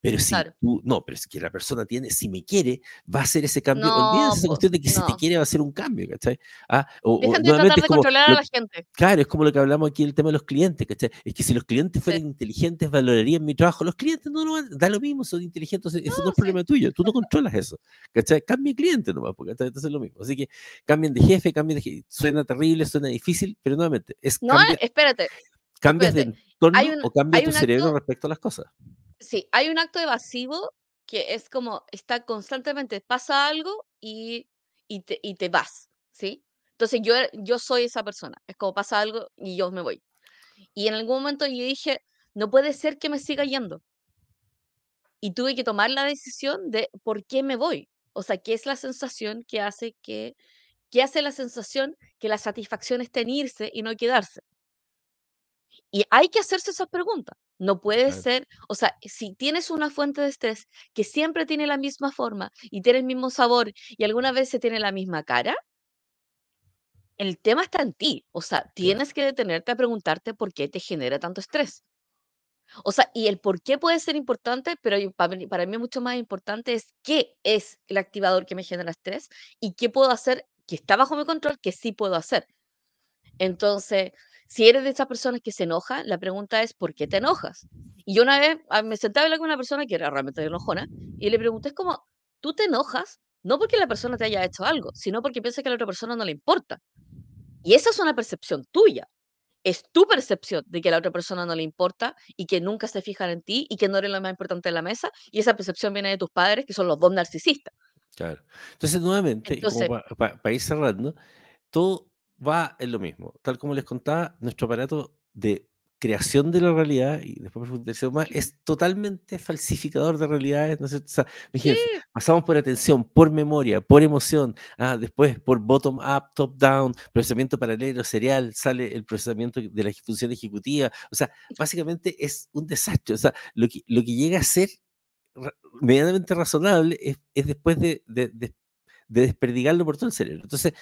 Pero si tú, no, pero es que la persona tiene, si me quiere, va a hacer ese cambio. No, Olvídate esa cuestión de que si te quiere va a hacer un cambio, ¿cachai? Ah, o, Dejan de tratar de controlar a la gente. Claro, es como lo que hablamos aquí, el tema de los clientes, ¿cachai? Es que si los clientes fueran inteligentes, valorarían mi trabajo. Los clientes no lo van, da lo mismo, son inteligentes, eso no, es problema tuyo, tú no controlas eso, ¿cachai? Cambia cliente nomás, porque entonces es lo mismo. Así que cambien de jefe, cambien de jefe. Suena terrible, suena difícil, pero nuevamente, es. No, espérate. Cambias de entorno o cambia tu cerebro respecto a las cosas. Sí, hay un acto evasivo que es como, está constantemente, pasa algo y, y, te, y te vas, ¿sí? Entonces yo, yo soy esa persona. Es como pasa algo y yo me voy. Y en algún momento yo dije, no puede ser que me siga yendo. Y tuve que tomar la decisión de por qué me voy. O sea, ¿qué es la sensación que hace que, qué hace la sensación que la satisfacción esté en irse y no quedarse? Y hay que hacerse esas preguntas. No puede Claro. ser, o sea, si tienes una fuente de estrés que siempre tiene la misma forma y tiene el mismo sabor y algunas veces tiene la misma cara, el tema está en ti. O sea, Claro. tienes que detenerte a preguntarte por qué te genera tanto estrés. O sea, y el por qué puede ser importante, pero para mí, para mí mucho más importante es qué es el activador que me genera estrés y qué puedo hacer que está bajo mi control, que sí puedo hacer. Entonces, si eres de esas personas que se enojan, la pregunta es, ¿por qué te enojas? Y yo una vez ah, me senté a hablar con una persona que era realmente enojona y le pregunté, es como, ¿tú te enojas? No porque la persona te haya hecho algo, sino porque piensa que a la otra persona no le importa. Y esa es una percepción tuya. Es tu percepción de que a la otra persona no le importa y que nunca se fijan en ti y que no eres lo más importante de la mesa. Y esa percepción viene de tus padres, que son los dos narcisistas. Claro. Entonces, nuevamente, como Entonces, para ir cerrando, todo va en lo mismo. Tal como les contaba, nuestro aparato de creación de la realidad, y después profundizar más, es totalmente falsificador de realidades. ¿no? O sea, pasamos por atención, por memoria, por emoción, ah, después por bottom-up, top-down, procesamiento paralelo, serial, sale el procesamiento de la función ejecutiva. O sea, básicamente es un desastre. O sea, lo que, lo que llega a ser medianamente razonable es, es después de, de, de- de desperdigarlo por todo el cerebro. Entonces,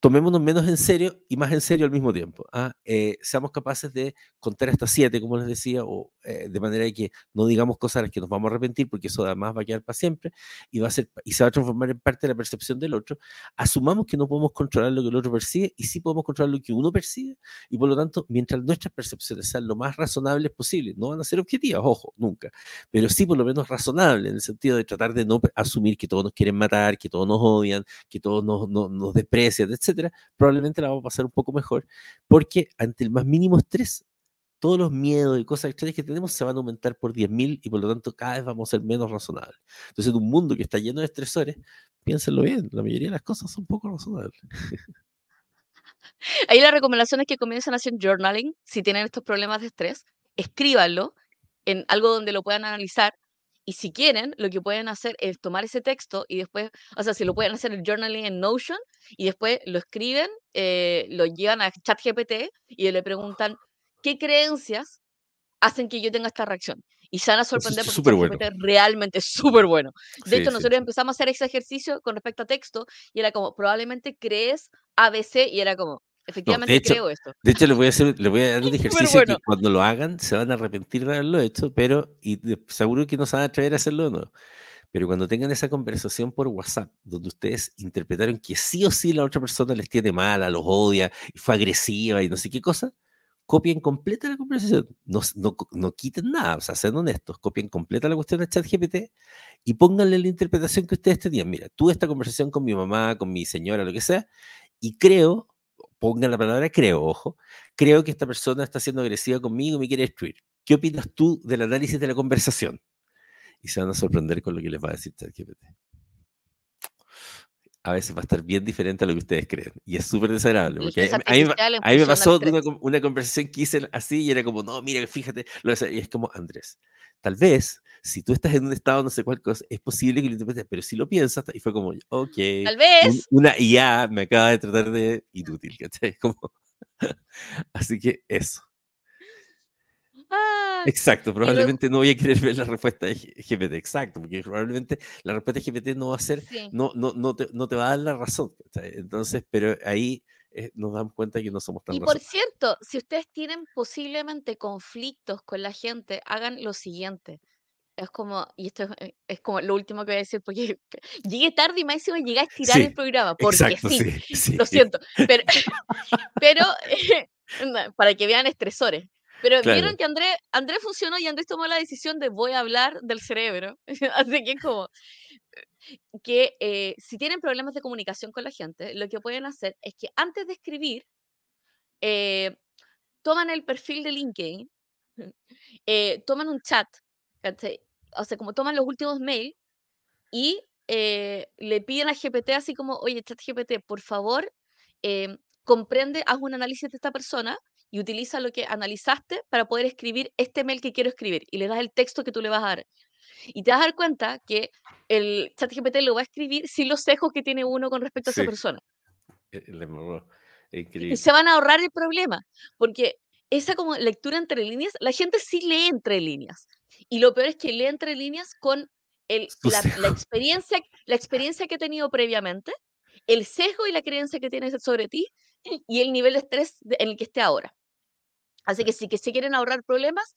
tomémonos menos en serio y más en serio al mismo tiempo. ¿ah? Eh, seamos capaces de contar hasta siete, como les decía, o eh, de manera que no digamos cosas a las que nos vamos a arrepentir, porque eso además va a quedar para siempre y, va a ser, y se va a transformar en parte de la percepción del otro. Asumamos que no podemos controlar lo que el otro percibe y sí podemos controlar lo que uno percibe, y por lo tanto, mientras nuestras percepciones sean lo más razonables posible, no van a ser objetivas, ojo, nunca, pero sí por lo menos razonables, en el sentido de tratar de no asumir que todos nos quieren matar, que todos nos odian, que todos nos, nos, nos desprecian, etcétera, probablemente la vamos a pasar un poco mejor, porque ante el más mínimo estrés, todos los miedos y cosas extrañas que tenemos se van a aumentar por 10.000 y por lo tanto cada vez vamos a ser menos razonables. Entonces, en un mundo que está lleno de estresores, piénsenlo bien, la mayoría de las cosas son poco razonables. ahí la recomendación es que comiencen a hacer journaling si tienen estos problemas de estrés, escríbanlo en algo donde lo puedan analizar y si quieren, lo que pueden hacer es tomar ese texto y después, o sea, si lo pueden hacer el journaling en Notion y después lo escriben, eh, lo llevan a ChatGPT y le preguntan qué creencias hacen que yo tenga esta reacción. Y se van a sorprender es porque bueno. ChatGPT realmente es súper bueno. De Sí, hecho, sí, nosotros empezamos a hacer ese ejercicio con respecto a texto y era como, probablemente crees ABC y era como, No, efectivamente de hecho, creo esto. de hecho les voy a hacer, les voy a dar un ejercicio bueno. que cuando lo hagan se van a arrepentir de haberlo hecho, pero y seguro que no se van a atrever a hacerlo de nuevo. Pero cuando tengan esa conversación por WhatsApp, donde ustedes interpretaron que sí o sí la otra persona les tiene mala, los odia, y fue agresiva y no sé qué cosa, copien completa la conversación. No, no, no quiten nada, o sea, sean honestos, copien completa la cuestión de ChatGPT y pónganle la interpretación que ustedes tenían. Mira, tuve esta conversación con mi mamá, con mi señora, lo que sea, y creo, pongan la palabra creo, ojo, creo que esta persona está siendo agresiva conmigo y me quiere destruir. ¿Qué opinas tú del análisis de la conversación? Y se van a sorprender con lo que les va a decir ChatGPT. A veces va a estar bien diferente a lo que ustedes creen. Y es súper desagradable. Porque a, mí, a mí me pasó una, una conversación que hice así y era como, no, mira, fíjate. Y es como, Andrés, tal vez si tú estás en un estado no sé cuál cosa, es posible que lo interpretes, pero si lo piensas, y fue como, ok, Tal un- vez. una IA me acaba de tratar de inútil, ¿cachai? Como, así que eso. Ah, Exacto, probablemente no voy a querer ver la respuesta de GPT, exacto, porque probablemente la respuesta de GPT no va a ser, sí. no, no, no, te, no te va a dar la razón. Entonces, pero ahí eh, nos damos cuenta que no somos tan Y por razonables. cierto, si ustedes tienen posiblemente conflictos con la gente, hagan lo siguiente. Es como, y esto es, eh, es como lo último que voy a decir, porque llegué tarde y más encima llegué a estirar el Sí, programa, porque exacto, sí, sí, sí. lo siento, pero, pero eh, para que vean estresores. Pero Claro, vieron que André, André funcionó y Andrés tomó la decisión de voy a hablar del cerebro. Así que es como que eh, si tienen problemas de comunicación con la gente, lo que pueden hacer es que antes de escribir, eh, toman el perfil de LinkedIn, eh, toman un chat, o sea, como toman los últimos mails y eh, le piden a GPT así como, oye, chat GPT, por favor, em, comprende, haz un análisis de esta persona y utiliza lo que analizaste para poder escribir este mail que quiero escribir y le das el texto que tú le vas a dar. Y te vas a dar cuenta que el chat GPT lo va a escribir sin los sesgos que tiene uno con respecto a esa persona. Eh, le embarró. Y Increíble. se van a ahorrar el problema, porque esa como lectura entre líneas, la gente sí lee entre líneas. Y lo peor es que lee entre líneas con el, la, experiencia, la experiencia que ha tenido previamente, el sesgo y la creencia que tienes sobre ti y el nivel de estrés en el que esté ahora. Así que si que si quieren ahorrar problemas,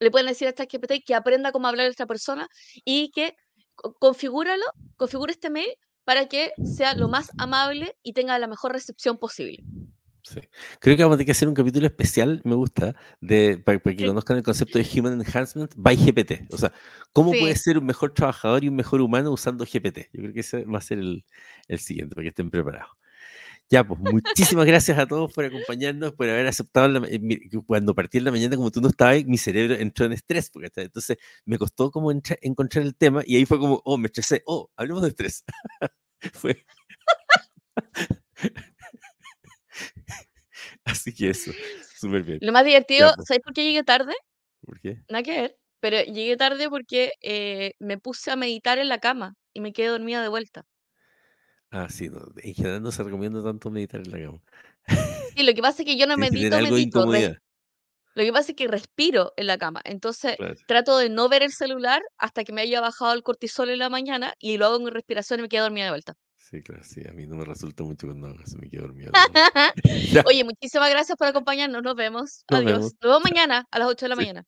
le pueden decir a esta GPT que aprenda cómo hablar a esta persona y que co- configúralo, configure este mail para que sea lo más amable y tenga la mejor recepción posible. Sí. Creo que vamos a tener que hacer un capítulo especial, me gusta, de, para, para que Sí. conozcan el concepto de Human Enhancement by GPT. O sea, cómo puede Sí. ser un mejor trabajador y un mejor humano usando GPT. Yo creo que ese va a ser el, el siguiente, para que estén preparados. Ya, pues muchísimas gracias a todos por acompañarnos, por haber aceptado. la eh, cuando partí en la mañana, como tú no estabas, ahí, mi cerebro entró en estrés. Porque, entonces me costó como entra- encontrar el tema y ahí fue como, oh, me estresé. Oh, hablemos de estrés. fue. Así que eso, súper bien. Lo más divertido, pues. ¿sabes por qué llegué tarde? ¿Por qué? Nada que ver, pero llegué tarde porque eh, me puse a meditar en la cama y me quedé dormida de vuelta. Ah, sí, no, en general no se recomienda tanto meditar en la cama. Sí, lo que pasa es que yo no medito, medito. Lo que pasa es que respiro en la cama. Entonces Claro. trato de no ver el celular hasta que me haya bajado el cortisol en la mañana y lo hago en mi respiración y me quedo dormida de vuelta. Sí, claro, sí, a mí no me resulta mucho cuando eso, me quedo dormido. Oye, muchísimas gracias por acompañarnos. Nos vemos. Nos Adiós. vemos. Nos vemos mañana a las 8 de la Sí. mañana.